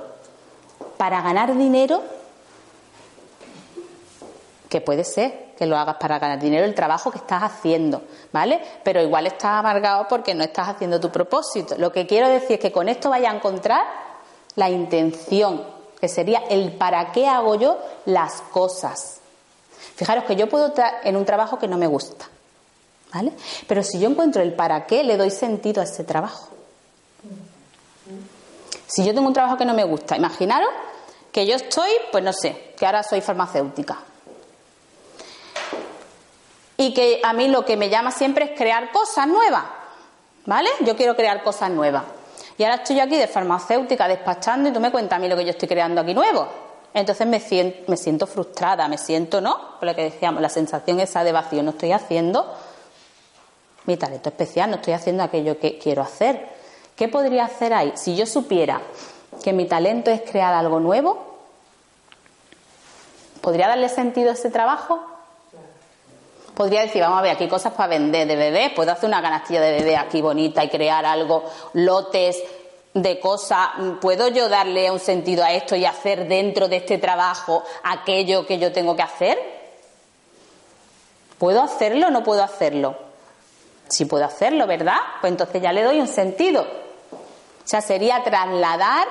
para ganar dinero, que puede ser que lo hagas para ganar dinero el trabajo que estás haciendo, ¿vale? Pero igual estás amargado porque no estás haciendo tu propósito. Lo que quiero decir es que con esto vaya a encontrar la intención, que sería el para qué hago yo las cosas. Fijaros que yo puedo estar en un trabajo que no me gusta, ¿vale? Pero si yo encuentro el para qué, le doy sentido a ese trabajo. Si yo tengo un trabajo que no me gusta, imaginaros que yo estoy, pues no sé, que ahora soy farmacéutica. Y que a mí lo que me llama siempre es crear cosas nuevas. ¿Vale? Yo quiero crear cosas nuevas. Y ahora estoy yo aquí de farmacéutica despachando y tú me cuentas a mí lo que yo estoy creando aquí nuevo. Entonces me siento, me siento frustrada, me siento, ¿no? Por lo que decíamos, la sensación esa de vacío. No estoy haciendo mi talento especial, no estoy haciendo aquello que quiero hacer. ¿Qué podría hacer ahí? Si yo supiera que mi talento es crear algo nuevo, ¿podría darle sentido a ese trabajo? Podría decir, vamos a ver, aquí cosas para vender de bebé, puedo hacer una canastilla de bebé aquí bonita y crear algo, lotes de cosas, ¿puedo yo darle un sentido a esto y hacer dentro de este trabajo aquello que yo tengo que hacer? ¿Puedo hacerlo o no puedo hacerlo? Si puedo hacerlo, ¿verdad? Pues entonces ya le doy un sentido. O sea, sería trasladar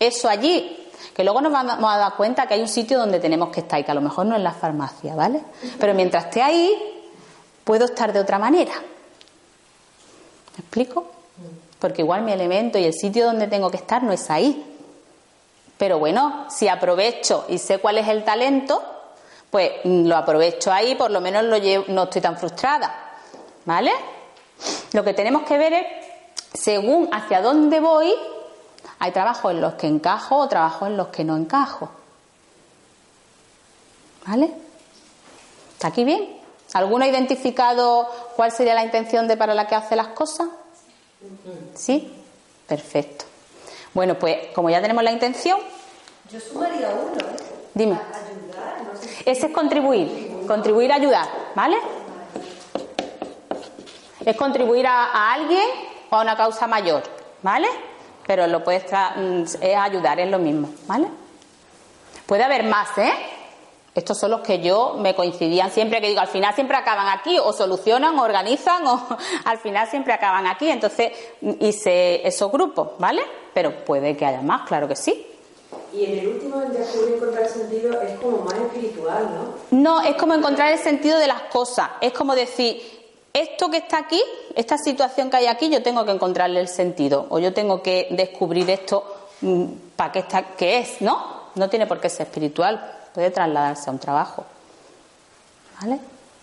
eso allí. Que luego nos vamos a dar cuenta que hay un sitio donde tenemos que estar y que a lo mejor no es la farmacia, ¿vale? Pero mientras esté ahí, puedo estar de otra manera. ¿Me explico? Porque igual mi elemento y el sitio donde tengo que estar no es ahí. Pero bueno, si aprovecho y sé cuál es el talento, pues lo aprovecho ahí, por lo menos lo llevo, no estoy tan frustrada. ¿Vale? Lo que tenemos que ver es, según hacia dónde voy, hay trabajos en los que encajo o trabajos en los que no encajo. ¿Vale? ¿Está aquí bien? ¿Alguno ha identificado cuál sería la intención de para la que hace las cosas? ¿Sí? Perfecto. Bueno, pues como ya tenemos la intención. Yo sumaría uno, ¿eh? Dime. Ayudar, no sé. Ese es contribuir. Contribuir a ayudar, ¿vale? Es contribuir a, a alguien o a una causa mayor, ¿vale? Pero lo puedes mm, es ayudar, es lo mismo, ¿vale? Puede haber más, ¿eh? Estos son los que yo me coincidían siempre, que digo, al final siempre acaban aquí, o solucionan, o organizan, o al final siempre acaban aquí. Entonces hice esos grupos, ¿vale? Pero puede que haya más, claro que sí. Y en el último, el descubrir encontrar sentido, es como más espiritual, ¿no? No, es como encontrar el sentido de las cosas. Es como decir, esto que está aquí, esta situación que hay aquí, yo tengo que encontrarle el sentido. O yo tengo que descubrir esto para qué está, qué es, ¿no? No tiene por qué ser espiritual, puede trasladarse a un trabajo. ¿Vale?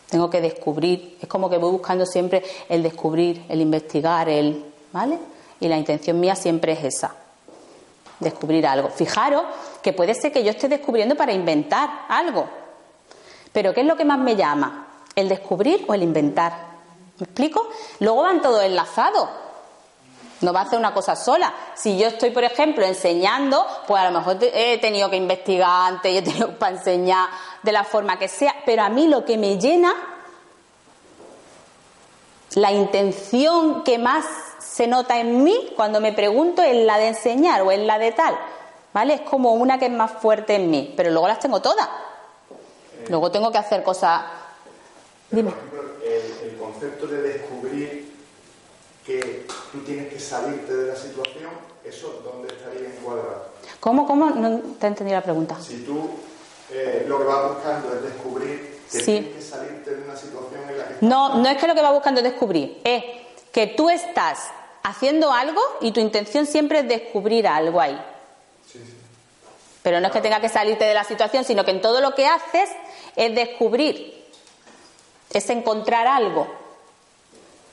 Tengo que descubrir, es como que voy buscando siempre el descubrir, el investigar, el. ¿Vale? Y la intención mía siempre es esa descubrir algo. Fijaros que puede ser que yo esté descubriendo para inventar algo. Pero ¿qué es lo que más me llama? ¿El descubrir o el inventar? ¿Me explico? Luego van todos enlazados. No va a hacer una cosa sola. Si yo estoy, por ejemplo, enseñando, pues a lo mejor he tenido que investigar antes y he tenido para enseñar de la forma que sea. Pero a mí lo que me llena, la intención que más se nota en mí cuando me pregunto es la de enseñar o es la de tal. ¿Vale? Es como una que es más fuerte en mí. Pero luego las tengo todas. Luego tengo que hacer cosas. Dime. Por ejemplo, concepto de descubrir que tú tienes que salirte de la situación, ¿eso dónde estaría encuadrado? ¿Cómo, cómo? No te he entendido la pregunta. Si tú eh, lo que vas buscando es descubrir que Sí. tienes que salirte de una situación en la que No, no es que lo que va buscando es descubrir, es que tú estás haciendo algo y tu intención siempre es descubrir algo ahí. Sí, sí. Pero no es que tenga que salirte de la situación, sino que en todo lo que haces es descubrir. es encontrar algo.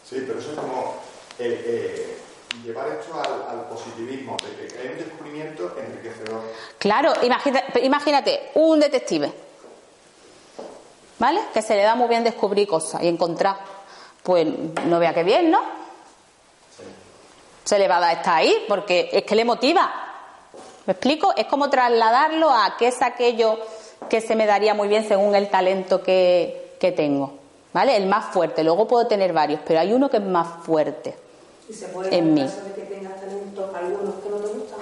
Sí, pero eso es como eh, eh, llevar esto al, al positivismo, de que hay un descubrimiento enriquecedor. Claro, imagina- imagínate, un detective, ¿vale? Que se le da muy bien descubrir cosas y encontrar. Pues no vea qué bien, ¿no? Se le va a dar estar ahí porque es que le motiva. ¿Me explico? Es como trasladarlo a qué es aquello que se me daría muy bien según el talento que, que tengo. ¿Vale? El más fuerte. Luego puedo tener varios, pero hay uno que es más fuerte. Y se puede En mí. caso de que tengas talentos algunos que no te gustan,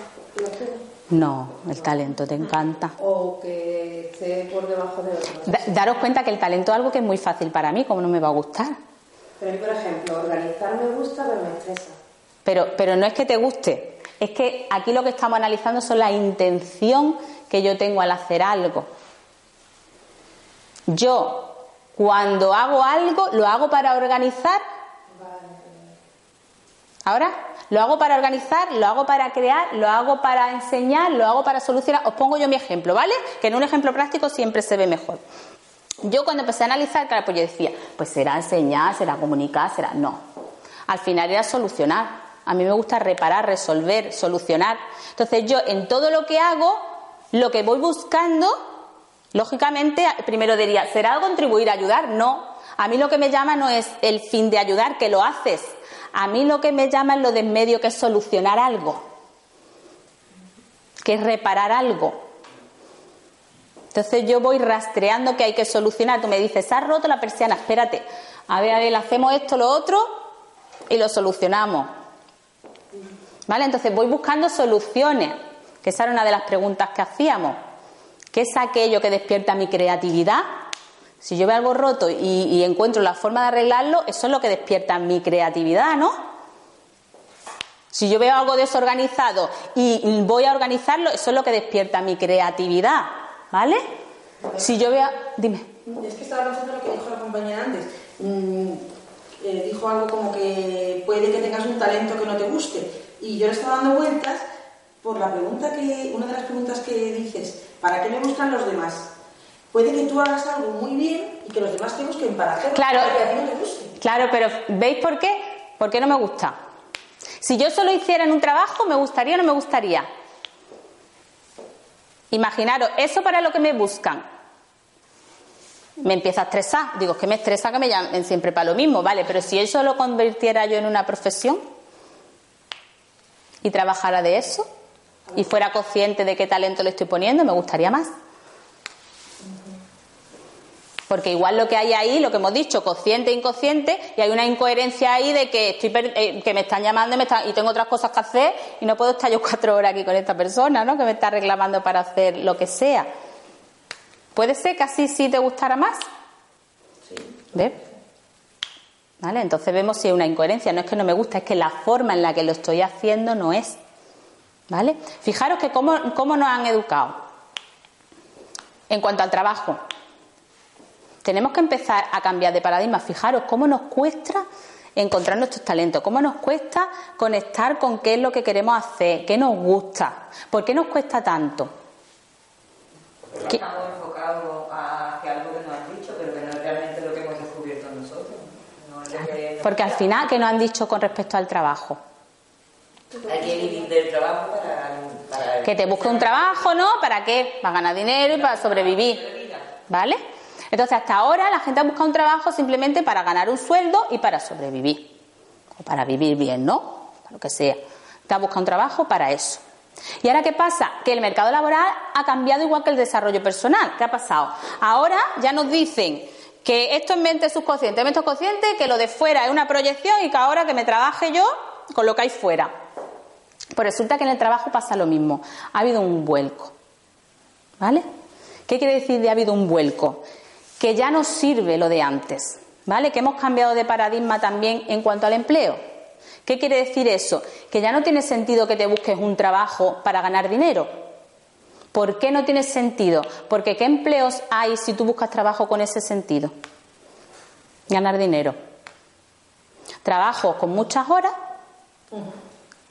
No, el talento te encanta. o que esté por debajo de otros. Da- daros cuenta que el talento es algo que es muy fácil para mí, como no me va a gustar. Pero a mí, por ejemplo, organizar me gusta, pero me estresa. Pero, pero no es que te guste, es que aquí lo que estamos analizando son la intención que yo tengo al hacer algo. Yo, cuando hago algo, lo hago para organizar. Ahora, lo hago para organizar, lo hago para crear, lo hago para enseñar, lo hago para solucionar. Os pongo yo mi ejemplo, ¿vale? Que en un ejemplo práctico siempre se ve mejor. Yo cuando empecé a analizar, claro, pues yo decía, pues será enseñar, será comunicar, será. No. Al final era solucionar. A mí me gusta reparar, resolver, solucionar. Entonces yo en todo lo que hago, lo que voy buscando, lógicamente, primero diría, ¿será contribuir a ayudar? No. A mí lo que me llama no es el fin de ayudar, que lo haces. A mí lo que me llama es lo de en medio, que es solucionar algo. Que es reparar algo. Entonces yo voy rastreando que hay que solucionar. Tú me dices, has roto la persiana, espérate. A ver, a ver, hacemos esto, lo otro y lo solucionamos. ¿Vale? Entonces voy buscando soluciones, que esa era una de las preguntas que hacíamos. ¿Qué es aquello que despierta mi creatividad? Si yo veo algo roto y, encuentro la forma de arreglarlo, eso es lo que despierta mi creatividad, ¿no? Si yo veo algo desorganizado y voy a organizarlo, eso es lo que despierta mi creatividad, ¿vale? Si yo veo, dime. Es que estaba pensando lo que dijo la compañera antes. Mm, eh, dijo algo como que puede que tengas un talento que no te guste. Y yo le estaba dando vueltas por la pregunta que, una de las preguntas que dices, ¿para qué me buscan los demás? Puede que tú hagas algo muy bien y que los demás te busquen para hacerlo, Claro. pero que a ti no te guste. Claro, pero ¿veis por qué? ¿Por qué no me gusta? Si yo solo hiciera en un trabajo, ¿me gustaría o no me gustaría? Imaginaros, eso para lo que me buscan. Me empieza a estresar. Digo, es que me estresa que me llamen siempre para lo mismo, ¿vale? Pero si eso lo convirtiera yo en una profesión y trabajara de eso y fuera consciente de qué talento le estoy poniendo, me gustaría más. Porque igual lo que hay ahí, lo que hemos dicho, consciente e inconsciente, y hay una incoherencia ahí de que estoy eh, que me están llamando y, me están- y tengo otras cosas que hacer y no puedo estar yo cuatro horas aquí con esta persona, ¿no? Que me está reclamando para hacer lo que sea. Puede ser que así sí te gustara más. ¿Ves? ¿Vale? Entonces vemos si hay una incoherencia. No es que no me gusta, es que la forma en la que lo estoy haciendo no es. ¿Vale? Fijaros que cómo, cómo nos han educado. En cuanto al trabajo, tenemos que empezar a cambiar de paradigma. Fijaros cómo nos cuesta encontrar nuestros talentos, cómo nos cuesta conectar con qué es lo que queremos hacer, qué nos gusta, por qué nos cuesta tanto. ¿Qué? Estamos enfocados hacia algo que nos han dicho, pero que no es realmente lo que hemos descubierto nosotros. No es que Porque al final, ¿qué nos han dicho con respecto al trabajo? Hay que vivir del trabajo para... Que te busque un trabajo, ¿no? ¿Para qué? Para ganar dinero y para sobrevivir. ¿Vale? Entonces, hasta ahora la gente ha buscado un trabajo simplemente para ganar un sueldo y para sobrevivir. O para vivir bien, ¿no? Para lo que sea. Te ha buscado un trabajo para eso. ¿Y ahora qué pasa? Que el mercado laboral ha cambiado igual que el desarrollo personal. ¿Qué ha pasado? Ahora ya nos dicen que esto es mente subconsciente, mente consciente, que lo de fuera es una proyección y que ahora que me trabaje yo con lo que hay fuera. Pues resulta que en el trabajo pasa lo mismo. Ha habido un vuelco. ¿Vale? ¿Qué quiere decir de ha habido un vuelco? Que ya no sirve lo de antes. ¿Vale? Que hemos cambiado de paradigma también en cuanto al empleo. ¿Qué quiere decir eso? Que ya no tiene sentido que te busques un trabajo para ganar dinero. ¿Por qué no tiene sentido? Porque ¿qué empleos hay si tú buscas trabajo con ese sentido? Ganar dinero. Trabajos con muchas horas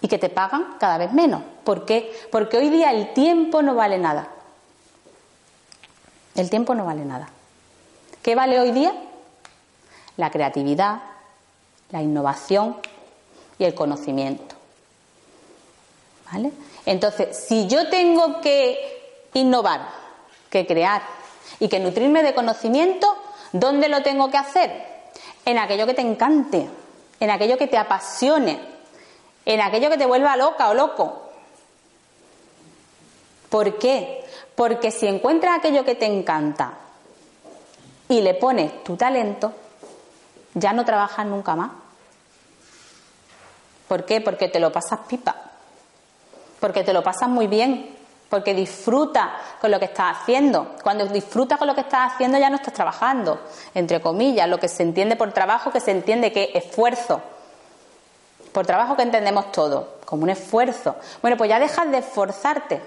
y que te pagan cada vez menos. ¿Por qué? Porque hoy día el tiempo no vale nada. El tiempo no vale nada. ¿Qué vale hoy día? la creatividad, la innovación y el conocimiento. ¿Vale? Entonces, si yo tengo que innovar, que crear y que nutrirme de conocimiento, ¿dónde lo tengo que hacer? En aquello que te encante, en aquello que te apasione, en aquello que te vuelva loca o loco. ¿Por qué? Porque si encuentras aquello que te encanta y le pones tu talento, ya no trabajas nunca más. ¿Por qué? Porque te lo pasas pipa. Porque te lo pasas muy bien. Porque disfrutas con lo que estás haciendo. Cuando disfrutas con lo que estás haciendo ya no estás trabajando. Entre comillas, lo que se entiende por trabajo, que se entiende que esfuerzo. Por trabajo que entendemos todo, como un esfuerzo. Bueno, pues ya dejas de esforzarte.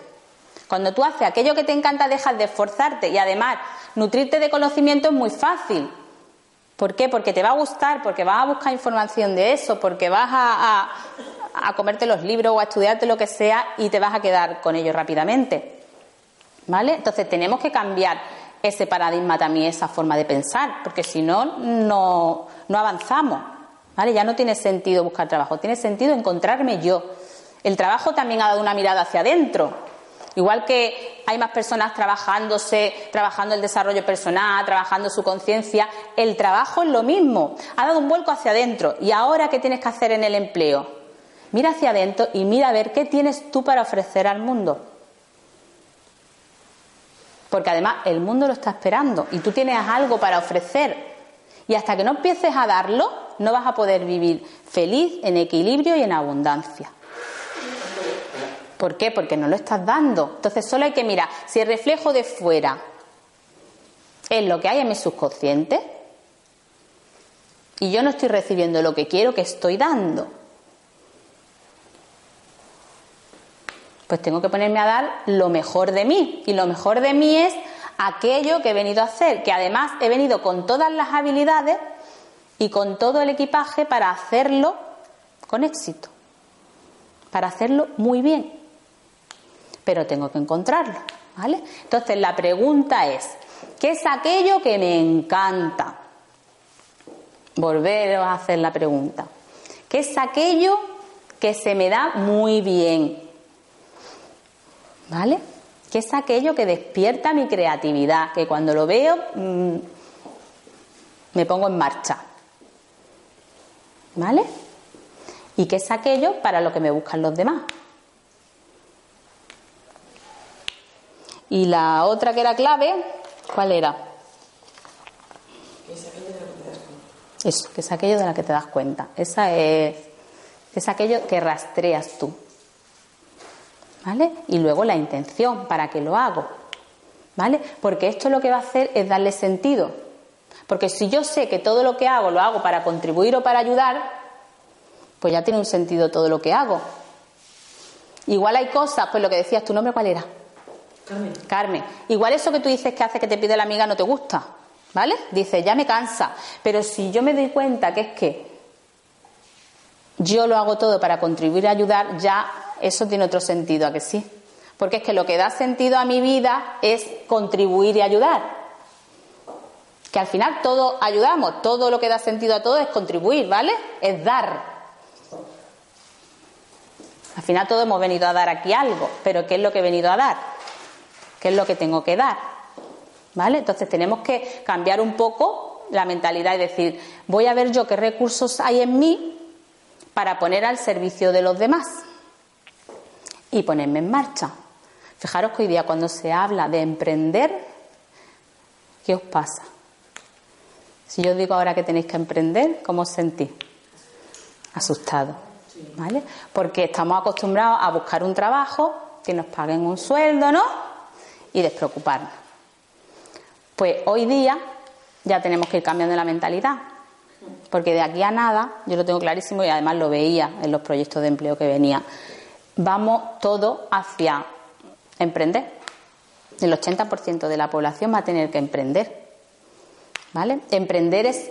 Cuando tú haces aquello que te encanta, dejas de esforzarte. Y además, nutrirte de conocimiento es muy fácil. ¿Por qué? Porque te va a gustar, porque vas a buscar información de eso, porque vas a, comerte los libros o a estudiarte lo que sea y te vas a quedar con ello rápidamente. ¿Vale? Entonces tenemos que cambiar ese paradigma también, esa forma de pensar, porque si no, no, no avanzamos. ¿Vale? Ya no tiene sentido buscar trabajo, tiene sentido encontrarme yo. El trabajo también ha dado una mirada hacia adentro. Igual que hay más personas trabajándose, trabajando el desarrollo personal, trabajando su conciencia, el trabajo es lo mismo. Ha dado un vuelco hacia adentro. ¿Y ahora qué tienes que hacer en el empleo? Mira hacia adentro y mira a ver qué tienes tú para ofrecer al mundo. Porque además el mundo lo está esperando y tú tienes algo para ofrecer. Y hasta que no empieces a darlo, no vas a poder vivir feliz, en equilibrio y en abundancia. ¿Por qué? Porque no lo estás dando. Entonces solo hay que mirar si el reflejo de fuera es lo que hay en mi subconsciente y yo no estoy recibiendo lo que quiero que estoy dando. Pues tengo que ponerme a dar lo mejor de mí. Y lo mejor de mí es aquello que he venido a hacer, que además he venido con todas las habilidades y con todo el equipaje para hacerlo con éxito, para hacerlo muy bien pero tengo que encontrarlo, ¿vale? Entonces la pregunta es, ¿qué es aquello que me encanta? Volver a hacer la pregunta. ¿Qué es aquello que se me da muy bien? ¿Vale? ¿Qué es aquello que despierta mi creatividad? Que cuando lo veo mm, me pongo en marcha. ¿Vale? ¿Y qué es aquello para lo que me buscan los demás? Y la otra que era clave, ¿cuál era? Eso, que es aquello de la que te das cuenta. Esa es, es aquello que rastreas tú. ¿Vale? Y luego la intención, ¿para qué lo hago? ¿Vale? Porque esto lo que va a hacer es darle sentido. Porque si yo sé que todo lo que hago lo hago para contribuir o para ayudar, pues ya tiene un sentido todo lo que hago. Igual hay cosas, pues lo que decías, ¿tu nombre cuál era? Carmen. Carmen, igual eso que tú dices que hace que te pide la amiga no te gusta, ¿vale? Dices, ya me cansa. Pero si yo me doy cuenta que es que yo lo hago todo para contribuir a ayudar, ya eso tiene otro sentido, ¿a que sí? Porque es que lo que da sentido a mi vida es contribuir y ayudar. Que al final todo ayudamos, todo lo que da sentido a todo es contribuir, ¿vale? Es dar. Al final todos hemos venido a dar aquí algo, pero ¿qué es lo que he venido a dar? ¿Qué es lo que tengo que dar? ¿Vale? Entonces tenemos que cambiar un poco la mentalidad y decir, voy a ver yo qué recursos hay en mí para poner al servicio de los demás y ponerme en marcha. Fijaros que hoy día cuando se habla de emprender, ¿qué os pasa? Si yo os digo ahora que tenéis que emprender, ¿cómo os sentís? Asustado. ¿Vale? Porque estamos acostumbrados a buscar un trabajo, que nos paguen un sueldo, ¿no? y despreocuparnos. Pues hoy día ya tenemos que ir cambiando la mentalidad, porque de aquí a nada, yo lo tengo clarísimo y además lo veía en los proyectos de empleo que venía, vamos todo hacia emprender. El 80% de la población va a tener que emprender. ¿Vale? Emprender es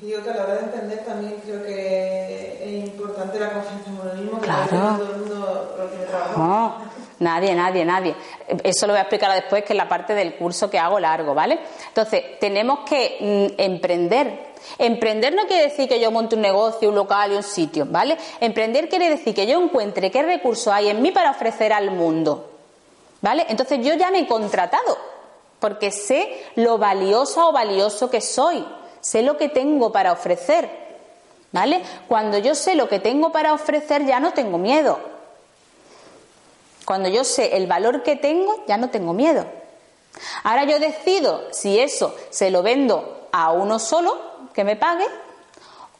Digo que a la hora de emprender también creo que es importante la confianza en uno mismo, que Claro. no todo el mundo lo tiene trabajado. No, nadie, nadie, nadie. Eso lo voy a explicar después, que es la parte del curso que hago largo, ¿vale? Entonces, tenemos que mm, emprender. Emprender no quiere decir que yo monte un negocio, un local y un sitio, ¿vale? Emprender quiere decir que yo encuentre qué recursos hay en mí para ofrecer al mundo, ¿vale? Entonces, yo ya me he contratado, porque sé lo valiosa o valioso que soy, sé lo que tengo para ofrecer, ¿vale? Cuando yo sé lo que tengo para ofrecer, ya no tengo miedo. Cuando yo sé el valor que tengo, ya no tengo miedo. Ahora yo decido si eso se lo vendo a uno solo, que me pague,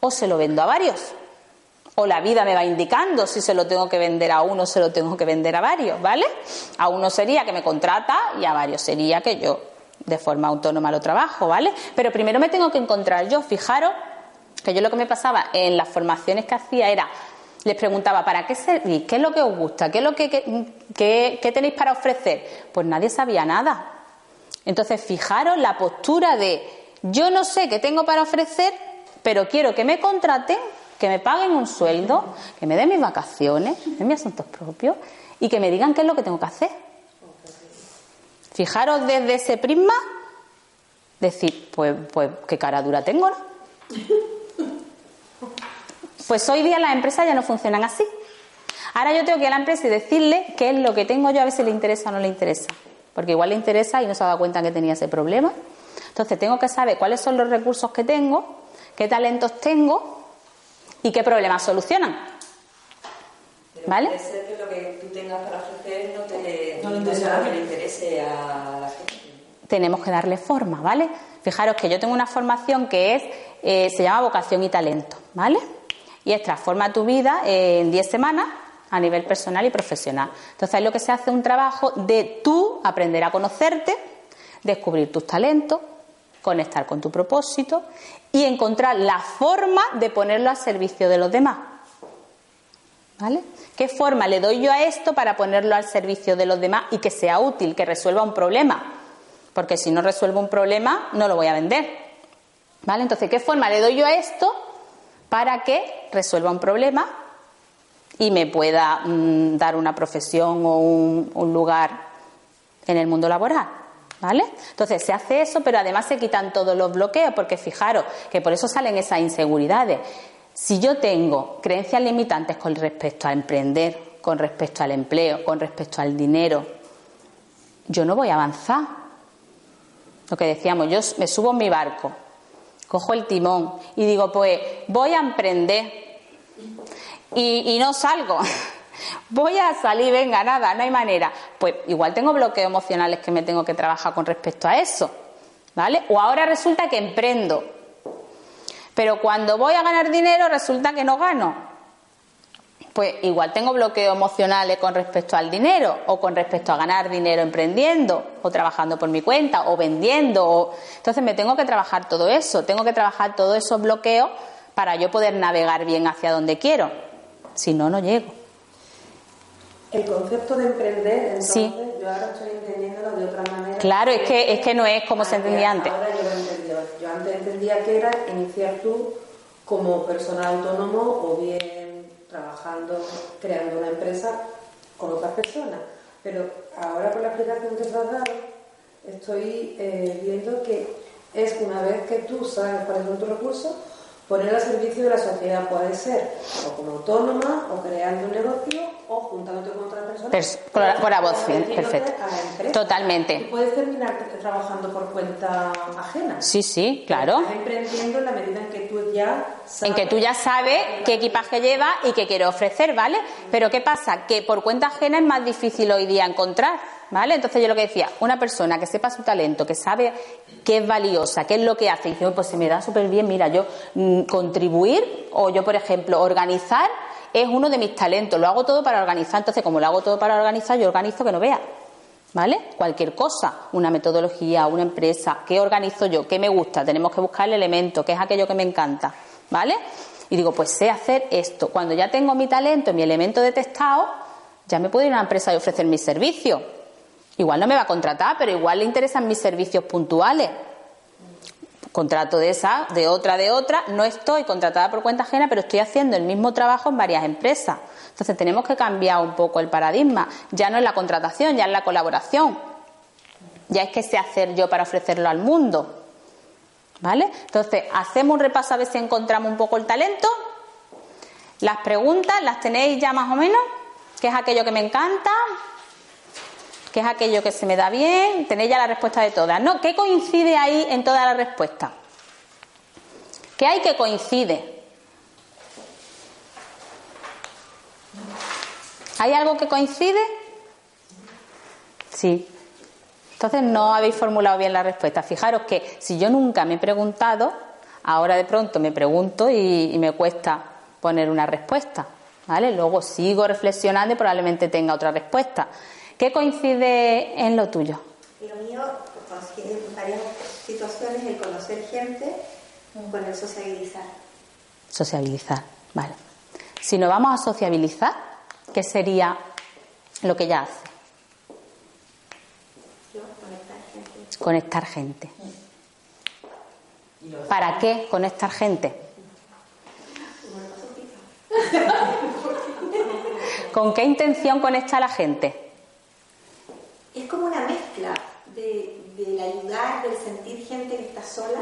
o se lo vendo a varios. O la vida me va indicando si se lo tengo que vender a uno o se lo tengo que vender a varios, ¿vale? A uno sería que me contrata y a varios sería que yo de forma autónoma lo trabajo, ¿vale? Pero primero me tengo que encontrar yo. Fijaros que yo lo que me pasaba en las formaciones que hacía era les preguntaba, ¿para qué servís? ¿Qué es lo que os gusta? ¿Qué es lo que, que- que- tenéis para ofrecer? Pues nadie sabía nada. Entonces, fijaros la postura de yo no sé qué tengo para ofrecer, pero quiero que me contraten, que me paguen un sueldo, que me den mis vacaciones, den mis asuntos propios y que me digan qué es lo que tengo que hacer. Fijaros desde ese prisma, decir, pues, pues qué cara dura tengo, ¿no? Pues hoy día las empresas ya no funcionan así. Ahora yo tengo que ir a la empresa y decirle qué es lo que tengo yo, a ver si le interesa o no le interesa. Porque igual le interesa y no se ha dado cuenta que tenía ese problema. Entonces tengo que saber cuáles son los recursos que tengo, qué talentos tengo y qué problemas solucionan. Pero ¿Vale? Puede ser que lo que tú tengas para ofrecer no, te, No le no interese a la gente. tenemos que darle forma, ¿vale? Fijaros que yo tengo una formación que es, eh, se llama vocación y talento, ¿vale? Y es transforma tu vida en 10 semanas a nivel personal y profesional. Entonces es lo que se hace un trabajo de tú aprender a conocerte, descubrir tus talentos, conectar con tu propósito y encontrar la forma de ponerlo al servicio de los demás. ¿Vale? ¿Qué forma le doy yo a esto para ponerlo al servicio de los demás y que sea útil, que resuelva un problema? Porque si no resuelvo un problema, no lo voy a vender. ¿Vale? Entonces, ¿qué forma le doy yo a esto para que resuelva un problema y me pueda mm, dar una profesión o un, un lugar en el mundo laboral? ¿Vale? Entonces se hace eso, pero además se quitan todos los bloqueos, porque fijaros que por eso salen esas inseguridades. Si yo tengo creencias limitantes con respecto a emprender, con respecto al empleo, con respecto al dinero, yo no voy a avanzar. Lo que decíamos, yo me subo en mi barco, cojo el timón y digo, pues voy a emprender y, y no salgo. Voy a salir, venga, nada, no hay manera. Pues igual tengo bloqueos emocionales que me tengo que trabajar con respecto a eso. ¿Vale? O ahora resulta que emprendo. Pero cuando voy a ganar dinero resulta que no gano. Pues igual tengo bloqueos emocionales con respecto al dinero o con respecto a ganar dinero emprendiendo o trabajando por mi cuenta o vendiendo. O... Entonces me tengo que trabajar todo eso, tengo que trabajar todos esos bloqueos para yo poder navegar bien hacia donde quiero. Si no, no llego. El concepto de emprender, entonces, Sí. yo ahora estoy entendiéndolo de otra manera. Claro, es que, es que no es como se entendía antes. Ahora yo lo he entendido. Yo antes entendía que era iniciar tú como persona autónomo o bien trabajando, creando una empresa con otras personas. Pero ahora con la explicación que te has dado, estoy eh, viendo que es una vez que tú sabes cuáles son tus recursos, poner al servicio de la sociedad. Puede ser o como autónoma, o creando un negocio, o juntándote con otras personas. Pers- colabora- colaboración, convirtiéndote perfecto. a la empresa. Totalmente. Y puedes terminar trabajando por cuenta ajena. Sí, sí, claro. Estás emprendiendo en la medida en que tú ya sabes. En que tú ya sabes qué equipaje lleva y qué quiere ofrecer, ¿vale? Pero ¿qué pasa? Que por cuenta ajena es más difícil hoy día encontrar, ¿vale? Entonces yo lo que decía, una persona que sepa su talento, que sabe qué es valiosa, qué es lo que hace, y dice, "Uy, pues se me da súper bien, mira, yo mm, contribuir o yo, por ejemplo, organizar es uno de mis talentos, lo hago todo para organizar, entonces como lo hago todo para organizar, yo organizo que no vea. ¿Vale? Cualquier cosa, una metodología, una empresa, ¿qué organizo yo? ¿Qué me gusta? Tenemos que buscar el elemento, ¿qué es aquello que me encanta? ¿Vale? Y digo, pues sé hacer esto. Cuando ya tengo mi talento, mi elemento detectado, ya me puedo ir a una empresa y ofrecer mis servicios. Igual no me va a contratar, pero igual le interesan mis servicios puntuales. contrato de esa, de otra, de otra, no estoy contratada por cuenta ajena, pero estoy haciendo el mismo trabajo en varias empresas. Entonces tenemos que cambiar un poco el paradigma. Ya no es la contratación, ya es la colaboración. Ya es que sé hacer yo para ofrecerlo al mundo. ¿Vale? Entonces, hacemos un repaso a ver si encontramos un poco el talento. Las preguntas, ¿las tenéis ya más o menos? ¿Qué es aquello que me encanta? ¿Qué es aquello que se me da bien? Tenéis ya la respuesta de todas, ¿no? ¿Qué coincide ahí en toda la respuesta? ¿Qué hay que coincide? ¿Hay algo que coincide? Sí. Entonces no habéis formulado bien la respuesta. Fijaros que si yo nunca me he preguntado, ahora de pronto me pregunto y, y me cuesta poner una respuesta. ¿Vale? Luego sigo reflexionando y probablemente tenga otra respuesta. ¿Qué coincide en lo tuyo? Lo mío coincide en varias situaciones el conocer gente con el sociabilizar. Sociabilizar, vale. Si nos vamos a sociabilizar, ¿qué sería lo que ella hace? Yo, conectar gente. Conectar gente. ¿Para qué conectar gente? ¿Con qué intención conecta a la gente? Es como una mezcla de, del ayudar, del sentir gente que está sola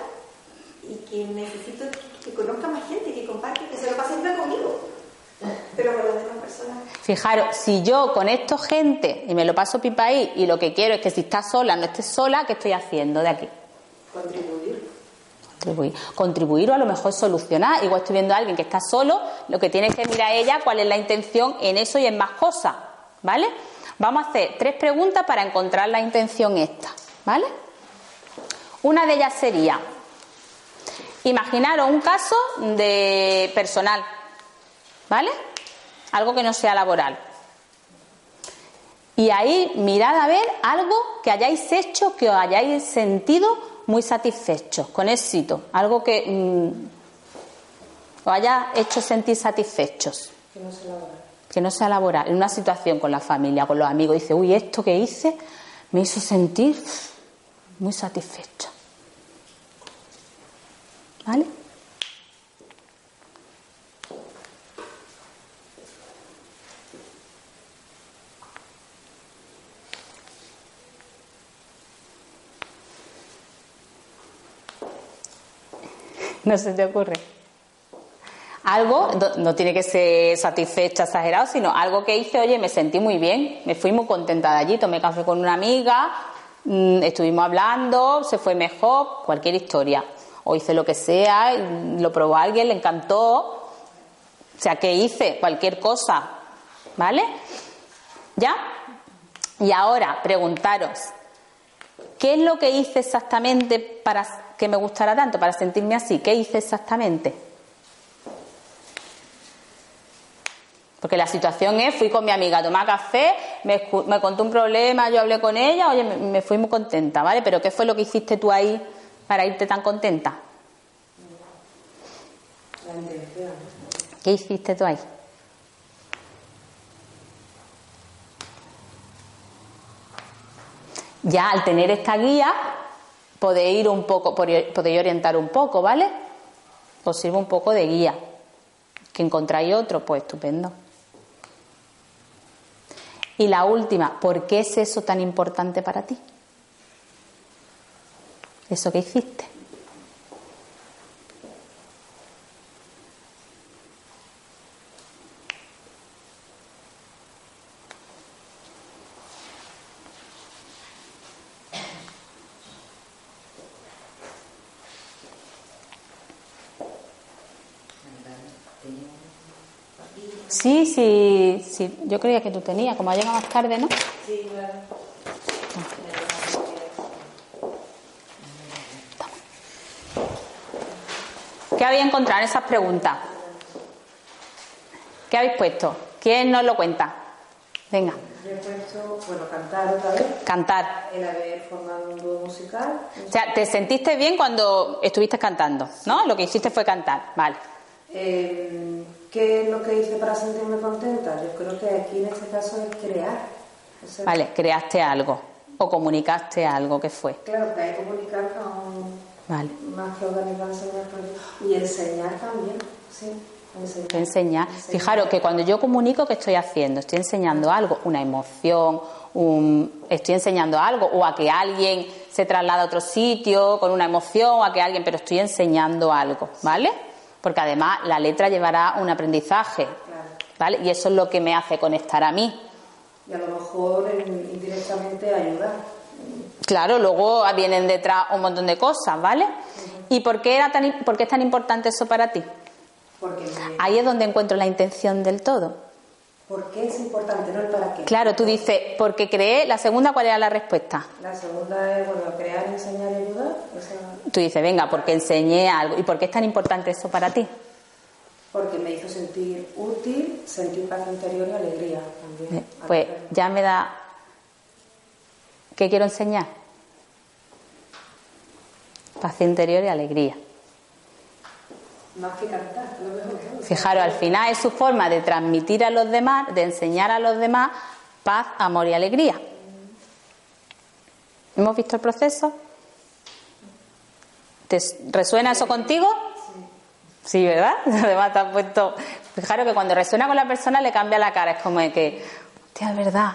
y que necesito que, que conozca más gente, que comparte, que se lo pase bien conmigo, pero con las demás personas. Fijaros, si yo conecto gente y me lo paso pipa ahí y lo que quiero es que si está sola no esté sola, ¿qué estoy haciendo de aquí? Contribuir. Contribuir. Contribuir o a lo mejor solucionar. Igual estoy viendo a alguien que está solo, lo que tiene que mirar ella cuál es la intención en eso y en más cosas. ¿Vale? Vamos a hacer tres preguntas para encontrar la intención esta. ¿Vale? Una de ellas sería, imaginaros un caso de personal. ¿Vale? Algo que no sea laboral. Y ahí mirad a ver algo que hayáis hecho, que os hayáis sentido muy satisfechos, con éxito, algo que mm, os haya hecho sentir satisfechos. Que no se labora. Que no sea laboral, en una situación con la familia, con los amigos, dice, uy, esto que hice me hizo sentir muy satisfecha. ¿Vale? No se te ocurre. Algo, no, tiene que ser satisfecha, exagerado, sino algo que hice, oye, me sentí muy bien, me fui muy contenta de allí, tomé café con una amiga, mm, estuvimos hablando, se fue mejor, cualquier historia. O hice lo que sea, lo probó alguien, le encantó. O sea, que hice cualquier cosa, ¿vale? ¿Ya? Y ahora, preguntaros, ¿qué es lo que hice exactamente para que me gustara tanto, para sentirme así? ¿Qué hice exactamente? Porque la situación es, fui con mi amiga a tomar café, me, me contó un problema, yo hablé con ella, oye, me, me fui muy contenta, ¿vale? Pero ¿qué fue lo que hiciste tú ahí para irte tan contenta? La intención. ¿Qué hiciste tú ahí? Ya al tener esta guía, podéis ir un poco, podéis orientar un poco, ¿vale? Os sirve un poco de guía. Que encontráis otro, pues estupendo. Y la última, ¿por qué es eso tan importante para ti? Eso que hiciste. Sí, sí, sí, yo creía que tú tenías, como ha llegado más tarde, ¿no? Sí, claro. ¿Qué habéis encontrado en esas preguntas? ¿Qué habéis puesto? ¿Quién nos lo cuenta? Venga, Yo he puesto, bueno, cantar otra vez, cantar. el haber formado un dúo musical. O sea, ¿te sentiste bien cuando estuviste cantando? ¿No? Lo que hiciste fue cantar, vale. Eh, ¿Qué es lo que hice para sentirme contenta? Yo creo que aquí en este caso es crear. O sea, Vale, creaste algo o comunicaste algo, ¿qué fue? Claro, que hay que comunicar con, Vale. Más que organizar, enseñar, pues, y enseñar también, sí. Enseñar. Que enseñar. Fijaros que cuando yo comunico, ¿qué estoy haciendo? Estoy enseñando algo, una emoción, un- estoy enseñando algo, o a que alguien se traslada a otro sitio con una emoción, o a que alguien, pero estoy enseñando algo, ¿vale? Porque además la letra llevará un aprendizaje, ¿vale? Y eso es lo que me hace conectar a mí. Y a lo mejor indirectamente ayudar. Claro, luego vienen detrás un montón de cosas, ¿vale? ¿Y por qué, era tan, por qué es tan importante eso para ti? Porque me- Ahí es donde encuentro la intención del todo. ¿Por qué es importante? No el para qué. Claro, tú dices, porque creé, la segunda, ¿cuál era la respuesta? La segunda es, bueno, crear, enseñar y ayudar. Esa, Tú dices, venga, porque enseñé algo. ¿Y por qué es tan importante eso para ti? porque me hizo sentir útil, sentir paz interior y alegría también. Eh, Pues ya me da... ¿Qué quiero enseñar? Paz interior y alegría. Más que cantar, lo mejor. Fijaros, al final es su forma de transmitir a los demás, de enseñar a los demás paz, amor y alegría. ¿Hemos visto el proceso? ¿Te resuena eso contigo? Sí, ¿verdad? Además te has puesto... Fijaros que cuando resuena con la persona le cambia la cara, es como de que, hostia, verdad.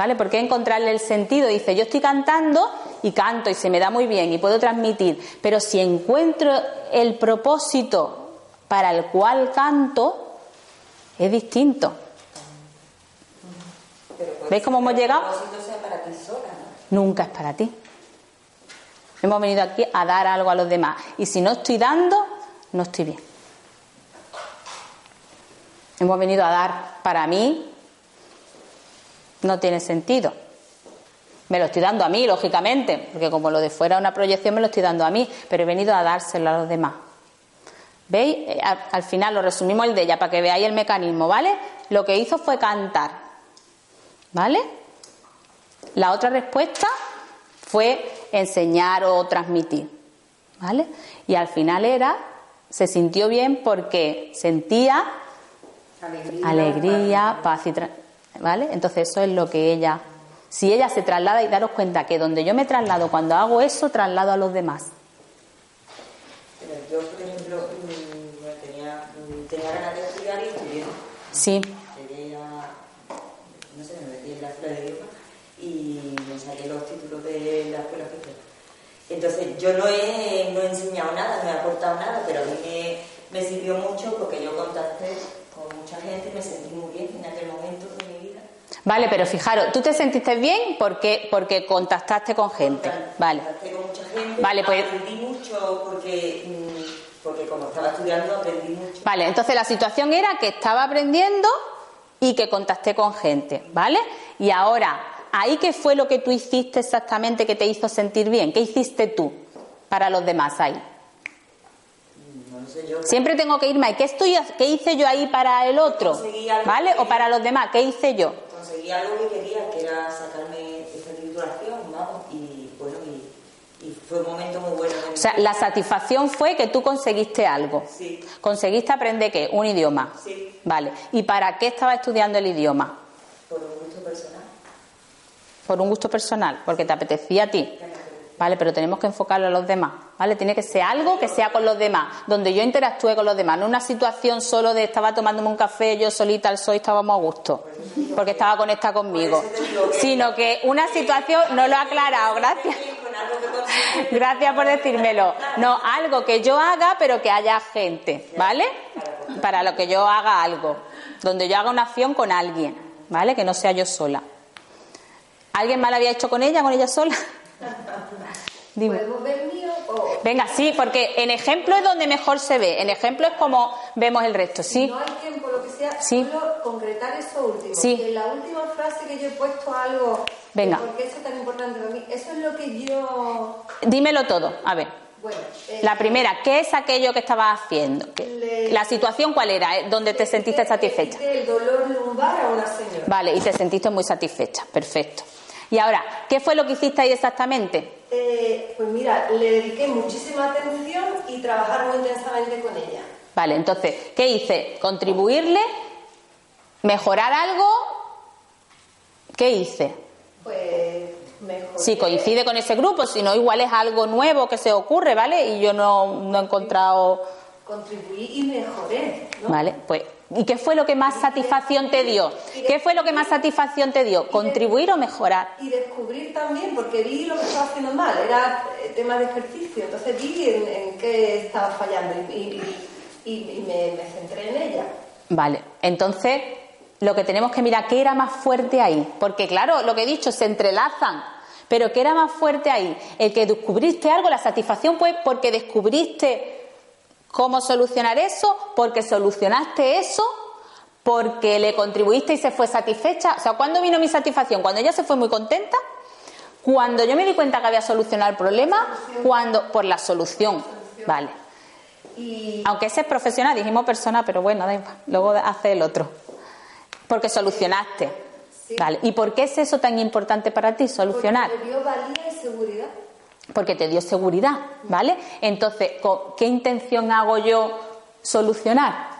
¿Vale? Porque encontrarle el sentido. Dice, yo estoy cantando y canto y se me da muy bien y puedo transmitir, pero si encuentro el propósito para el cual canto, es distinto. ¿Veis cómo hemos llegado? propósito sea para ti sola, ¿no? Nunca es para ti. Hemos venido aquí a dar algo a los demás. Y si no estoy dando, no estoy bien. Hemos venido a dar para mí, no tiene sentido. Me lo estoy dando a mí, lógicamente, porque como lo de fuera es una proyección, me lo estoy dando a mí, pero he venido a dárselo a los demás. ¿Veis? Eh, Al, al final lo resumimos el de ella para que veáis el mecanismo, ¿vale? Lo que hizo fue cantar, ¿vale? La otra respuesta fue enseñar o transmitir, ¿vale? Y al final era, se sintió bien porque sentía Alegría. alegría, paz y... tra- ¿Vale? Entonces eso es lo que ella... Si ella se traslada y daros cuenta que donde yo me traslado, cuando hago eso, traslado a los demás. Pero yo, por ejemplo, mm, tenía, mm, tenía ganas de estudiar y estudié. Sí, Llegué a, no sé, me metí en la escuela de idioma y me saqué los títulos de la escuela oficial. Entonces, yo no he, no he enseñado nada, no he aportado nada, pero a mí me, me sirvió mucho porque yo contacté con mucha gente y me sentí muy bien en aquel momento de mi vida. Vale, pero fijaros, tú te sentiste bien porque, porque contactaste con gente. Vale. Contacté con mucha gente, Vale, pues- aprendí mucho porque, mm, porque como estaba estudiando aprendí mucho. Vale, entonces la situación era que estaba aprendiendo y que contacté con gente, ¿vale? Y ahora, ¿ahí qué fue lo que tú hiciste exactamente que te hizo sentir bien? ¿Qué hiciste tú para los demás ahí? No sé yo. Siempre tengo que irme. ahí. ¿Qué, estoy, ¿Qué hice yo ahí para el otro? ¿Vale? que- O para los demás. ¿Qué hice yo? Conseguí algo que quería, que era sacarme esta titulación, vamos, y bueno, y, y fue un momento muy bueno. O sea, la satisfacción fue que tú conseguiste algo. Sí. ¿Conseguiste aprender qué? Un idioma. Sí. Vale. ¿Y para qué estaba estudiando el idioma? por un gusto personal. Por un gusto personal, porque te apetecía a ti. Vale, pero tenemos que enfocarlo a los demás. ¿Vale? Tiene que ser algo que sea con los demás, donde yo interactúe con los demás, no una situación solo de estaba tomándome un café, yo solita al sol estábamos a gusto, porque estaba conectada conmigo. Sino que una situación, no lo he aclarado, gracias. Gracias por decírmelo. No, algo que yo haga, pero que haya gente, ¿vale? Para lo que yo haga algo. Donde yo haga una acción con alguien, ¿vale? Que no sea yo sola. ¿Alguien la había hecho con ella, con ella sola? Dime. ¿Podemos ver el mío? O Venga, sí, porque en ejemplo es donde mejor se ve. En ejemplo es como vemos el resto, ¿sí? no hay tiempo, lo que sea, Sí. solo concretar eso último. Sí. Que en la última frase que yo he puesto algo, Venga. ¿por qué eso es tan importante para mí? Eso es lo que yo... Dímelo todo, a ver. Bueno, eh, La primera, ¿qué es aquello que estabas haciendo? ¿Qué- Le- La situación cuál era, eh? donde te sentiste satisfecha. el dolor lumbar a una señora. Vale, y te sentiste muy satisfecha, perfecto. Y ahora, ¿qué fue lo que hiciste ahí exactamente? Eh, pues mira, le dediqué muchísima atención y trabajar muy intensamente con ella. Vale, entonces, ¿qué hice? ¿Contribuirle? ¿Mejorar algo? ¿Qué hice? Pues Mejoré. Si coincide con ese grupo, si no, igual es algo nuevo que se ocurre, ¿vale? Y yo no, no he encontrado. Contribuí y mejoré, ¿no? ¿Vale? Pues. ¿Y qué fue lo que más satisfacción te dio? ¿Qué fue lo que más satisfacción te dio? ¿Contribuir o mejorar? Y descubrir también, porque vi lo que estaba haciendo mal, era eh, tema de ejercicio, entonces vi en, en qué estaba fallando y, y- y- y me, me centré en ella. Vale, entonces lo que tenemos que mirar, ¿qué era más fuerte ahí? Porque claro, lo que he dicho, se entrelazan. Pero ¿qué era más fuerte ahí? El que descubriste algo, la satisfacción pues porque descubriste cómo solucionar eso, porque solucionaste eso, porque le contribuiste y se fue satisfecha. O sea, ¿cuándo vino mi satisfacción? Cuando ella se fue muy contenta, cuando yo me di cuenta que había solucionado el problema, cuando por la solución. Vale. Y Aunque ese es profesional, dijimos persona, pero bueno, da igual. Luego hace el otro. Porque solucionaste. Vale. ¿Y por qué es eso tan importante para ti, solucionar? porque me dio valía y seguridad. Porque te dio seguridad, ¿vale? Entonces, ¿con ¿qué intención hago yo solucionar?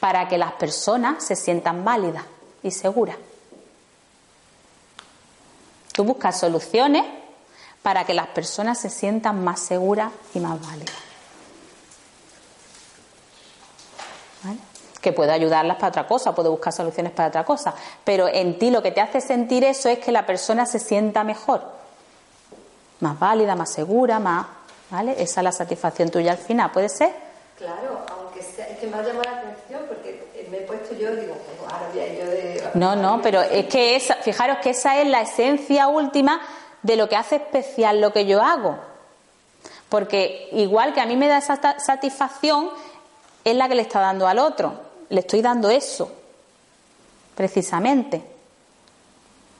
Para que las personas se sientan válidas y seguras. Tú buscas soluciones para que las personas se sientan más seguras y más válidas. ¿Vale? Que puedo ayudarlas para otra cosa, puedo buscar soluciones para otra cosa, pero en ti lo que te hace sentir eso es que la persona se sienta mejor, más válida, más segura, más, ¿vale? Esa es la satisfacción tuya al final, ¿puede ser? Claro, aunque sea, es que me ha llamado la atención porque me he puesto yo, digo, pues ahora yo de... No, no, pero es que esa, fijaros que esa es la esencia última de lo que hace especial lo que yo hago. Porque igual que a mí me da esa satisfacción, es la que le está dando al otro. Le estoy dando eso, precisamente. Es como del espejo que explicabas.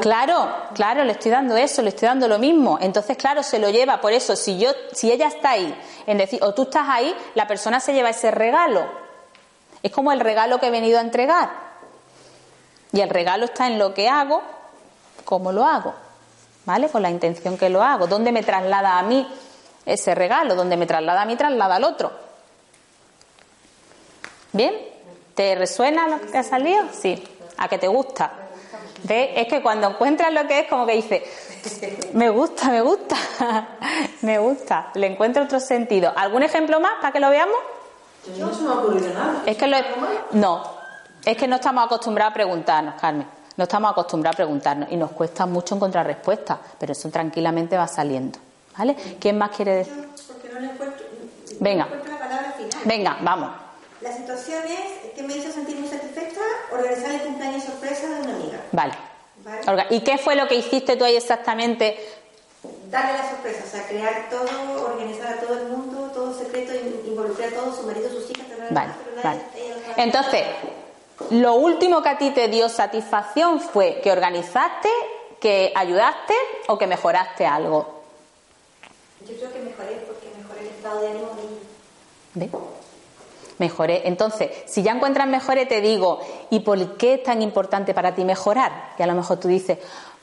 Claro, claro, le estoy dando eso, le estoy dando lo mismo. Entonces, claro, se lo lleva. Por eso, si yo, si ella está ahí, en decir, o tú estás ahí, la persona se lleva ese regalo. Es como el regalo que he venido a entregar. Y el regalo está en lo que hago, cómo lo hago, ¿vale? Con la intención que lo hago. ¿Dónde me traslada a mí ese regalo? ¿Dónde me traslada a mí, traslada al otro. ¿Bien? ¿Te resuena lo que ha salido? Sí. ¿A que te gusta? ¿Ves? Es que cuando encuentras lo que es, como que dice, me gusta, me gusta, me gusta, le encuentro otro sentido. ¿Algún ejemplo más para que lo veamos? No se me ha ocurrido nada. Es que lo, no, es que no estamos acostumbrados a preguntarnos, Carmen. No estamos acostumbrados a preguntarnos y nos cuesta mucho encontrar respuestas, pero eso tranquilamente va saliendo. ¿Vale? ¿Quién más quiere decir? Porque no le encuentro, Venga. no encuentro la palabra final. Venga, vamos. La situación es que me hizo sentir muy satisfecha organizar el cumpleaños sorpresa de una amiga. Vale. ¿Y qué fue lo que hiciste tú ahí exactamente? Darle la sorpresa, o sea, crear todo, organizar a todo el mundo, todo secreto, in- involucrar a todos, su marido, sus hijas, Vale, pero vale. Entonces, lo último que a ti te dio satisfacción fue que organizaste, que ayudaste o que mejoraste algo. Yo creo que mejoré porque mejoré el estado de ánimo de ella. Mejoré. Entonces, si ya encuentras mejoré, te digo, ¿y por qué es tan importante para ti mejorar? Y a lo mejor tú dices,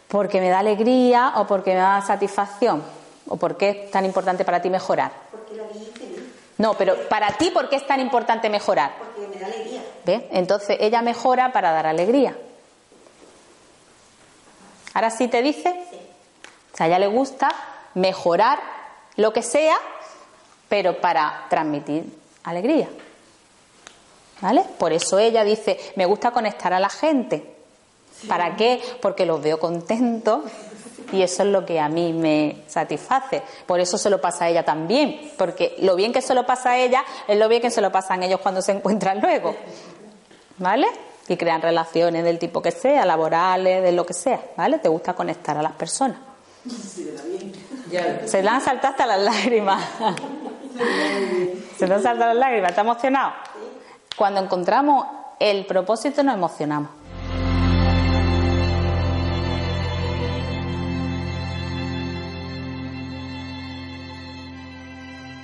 porque me da alegría o porque me da satisfacción. ¿O por qué es tan importante para ti mejorar? Porque la vi feliz, No, pero para ti, ¿por qué es tan importante mejorar? porque me da alegría. ¿Ves? Entonces ella mejora para dar alegría. ¿Ahora sí te dice? Sí. O sea, a ella le gusta mejorar lo que sea, pero para transmitir alegría. ¿Vale? Por eso ella dice, me gusta conectar a la gente. ¿Para qué? Porque los veo contentos y eso es lo que a mí me satisface. Por eso se lo pasa a ella también, porque lo bien que se lo pasa a ella es lo bien que se lo pasan ellos cuando se encuentran luego. ¿Vale? Y crean relaciones del tipo que sea, laborales, de lo que sea. ¿Vale? Te gusta conectar a las personas. Se le han saltado hasta las lágrimas. Se le han saltado las lágrimas. ¿Está emocionado? Cuando encontramos el propósito nos emocionamos.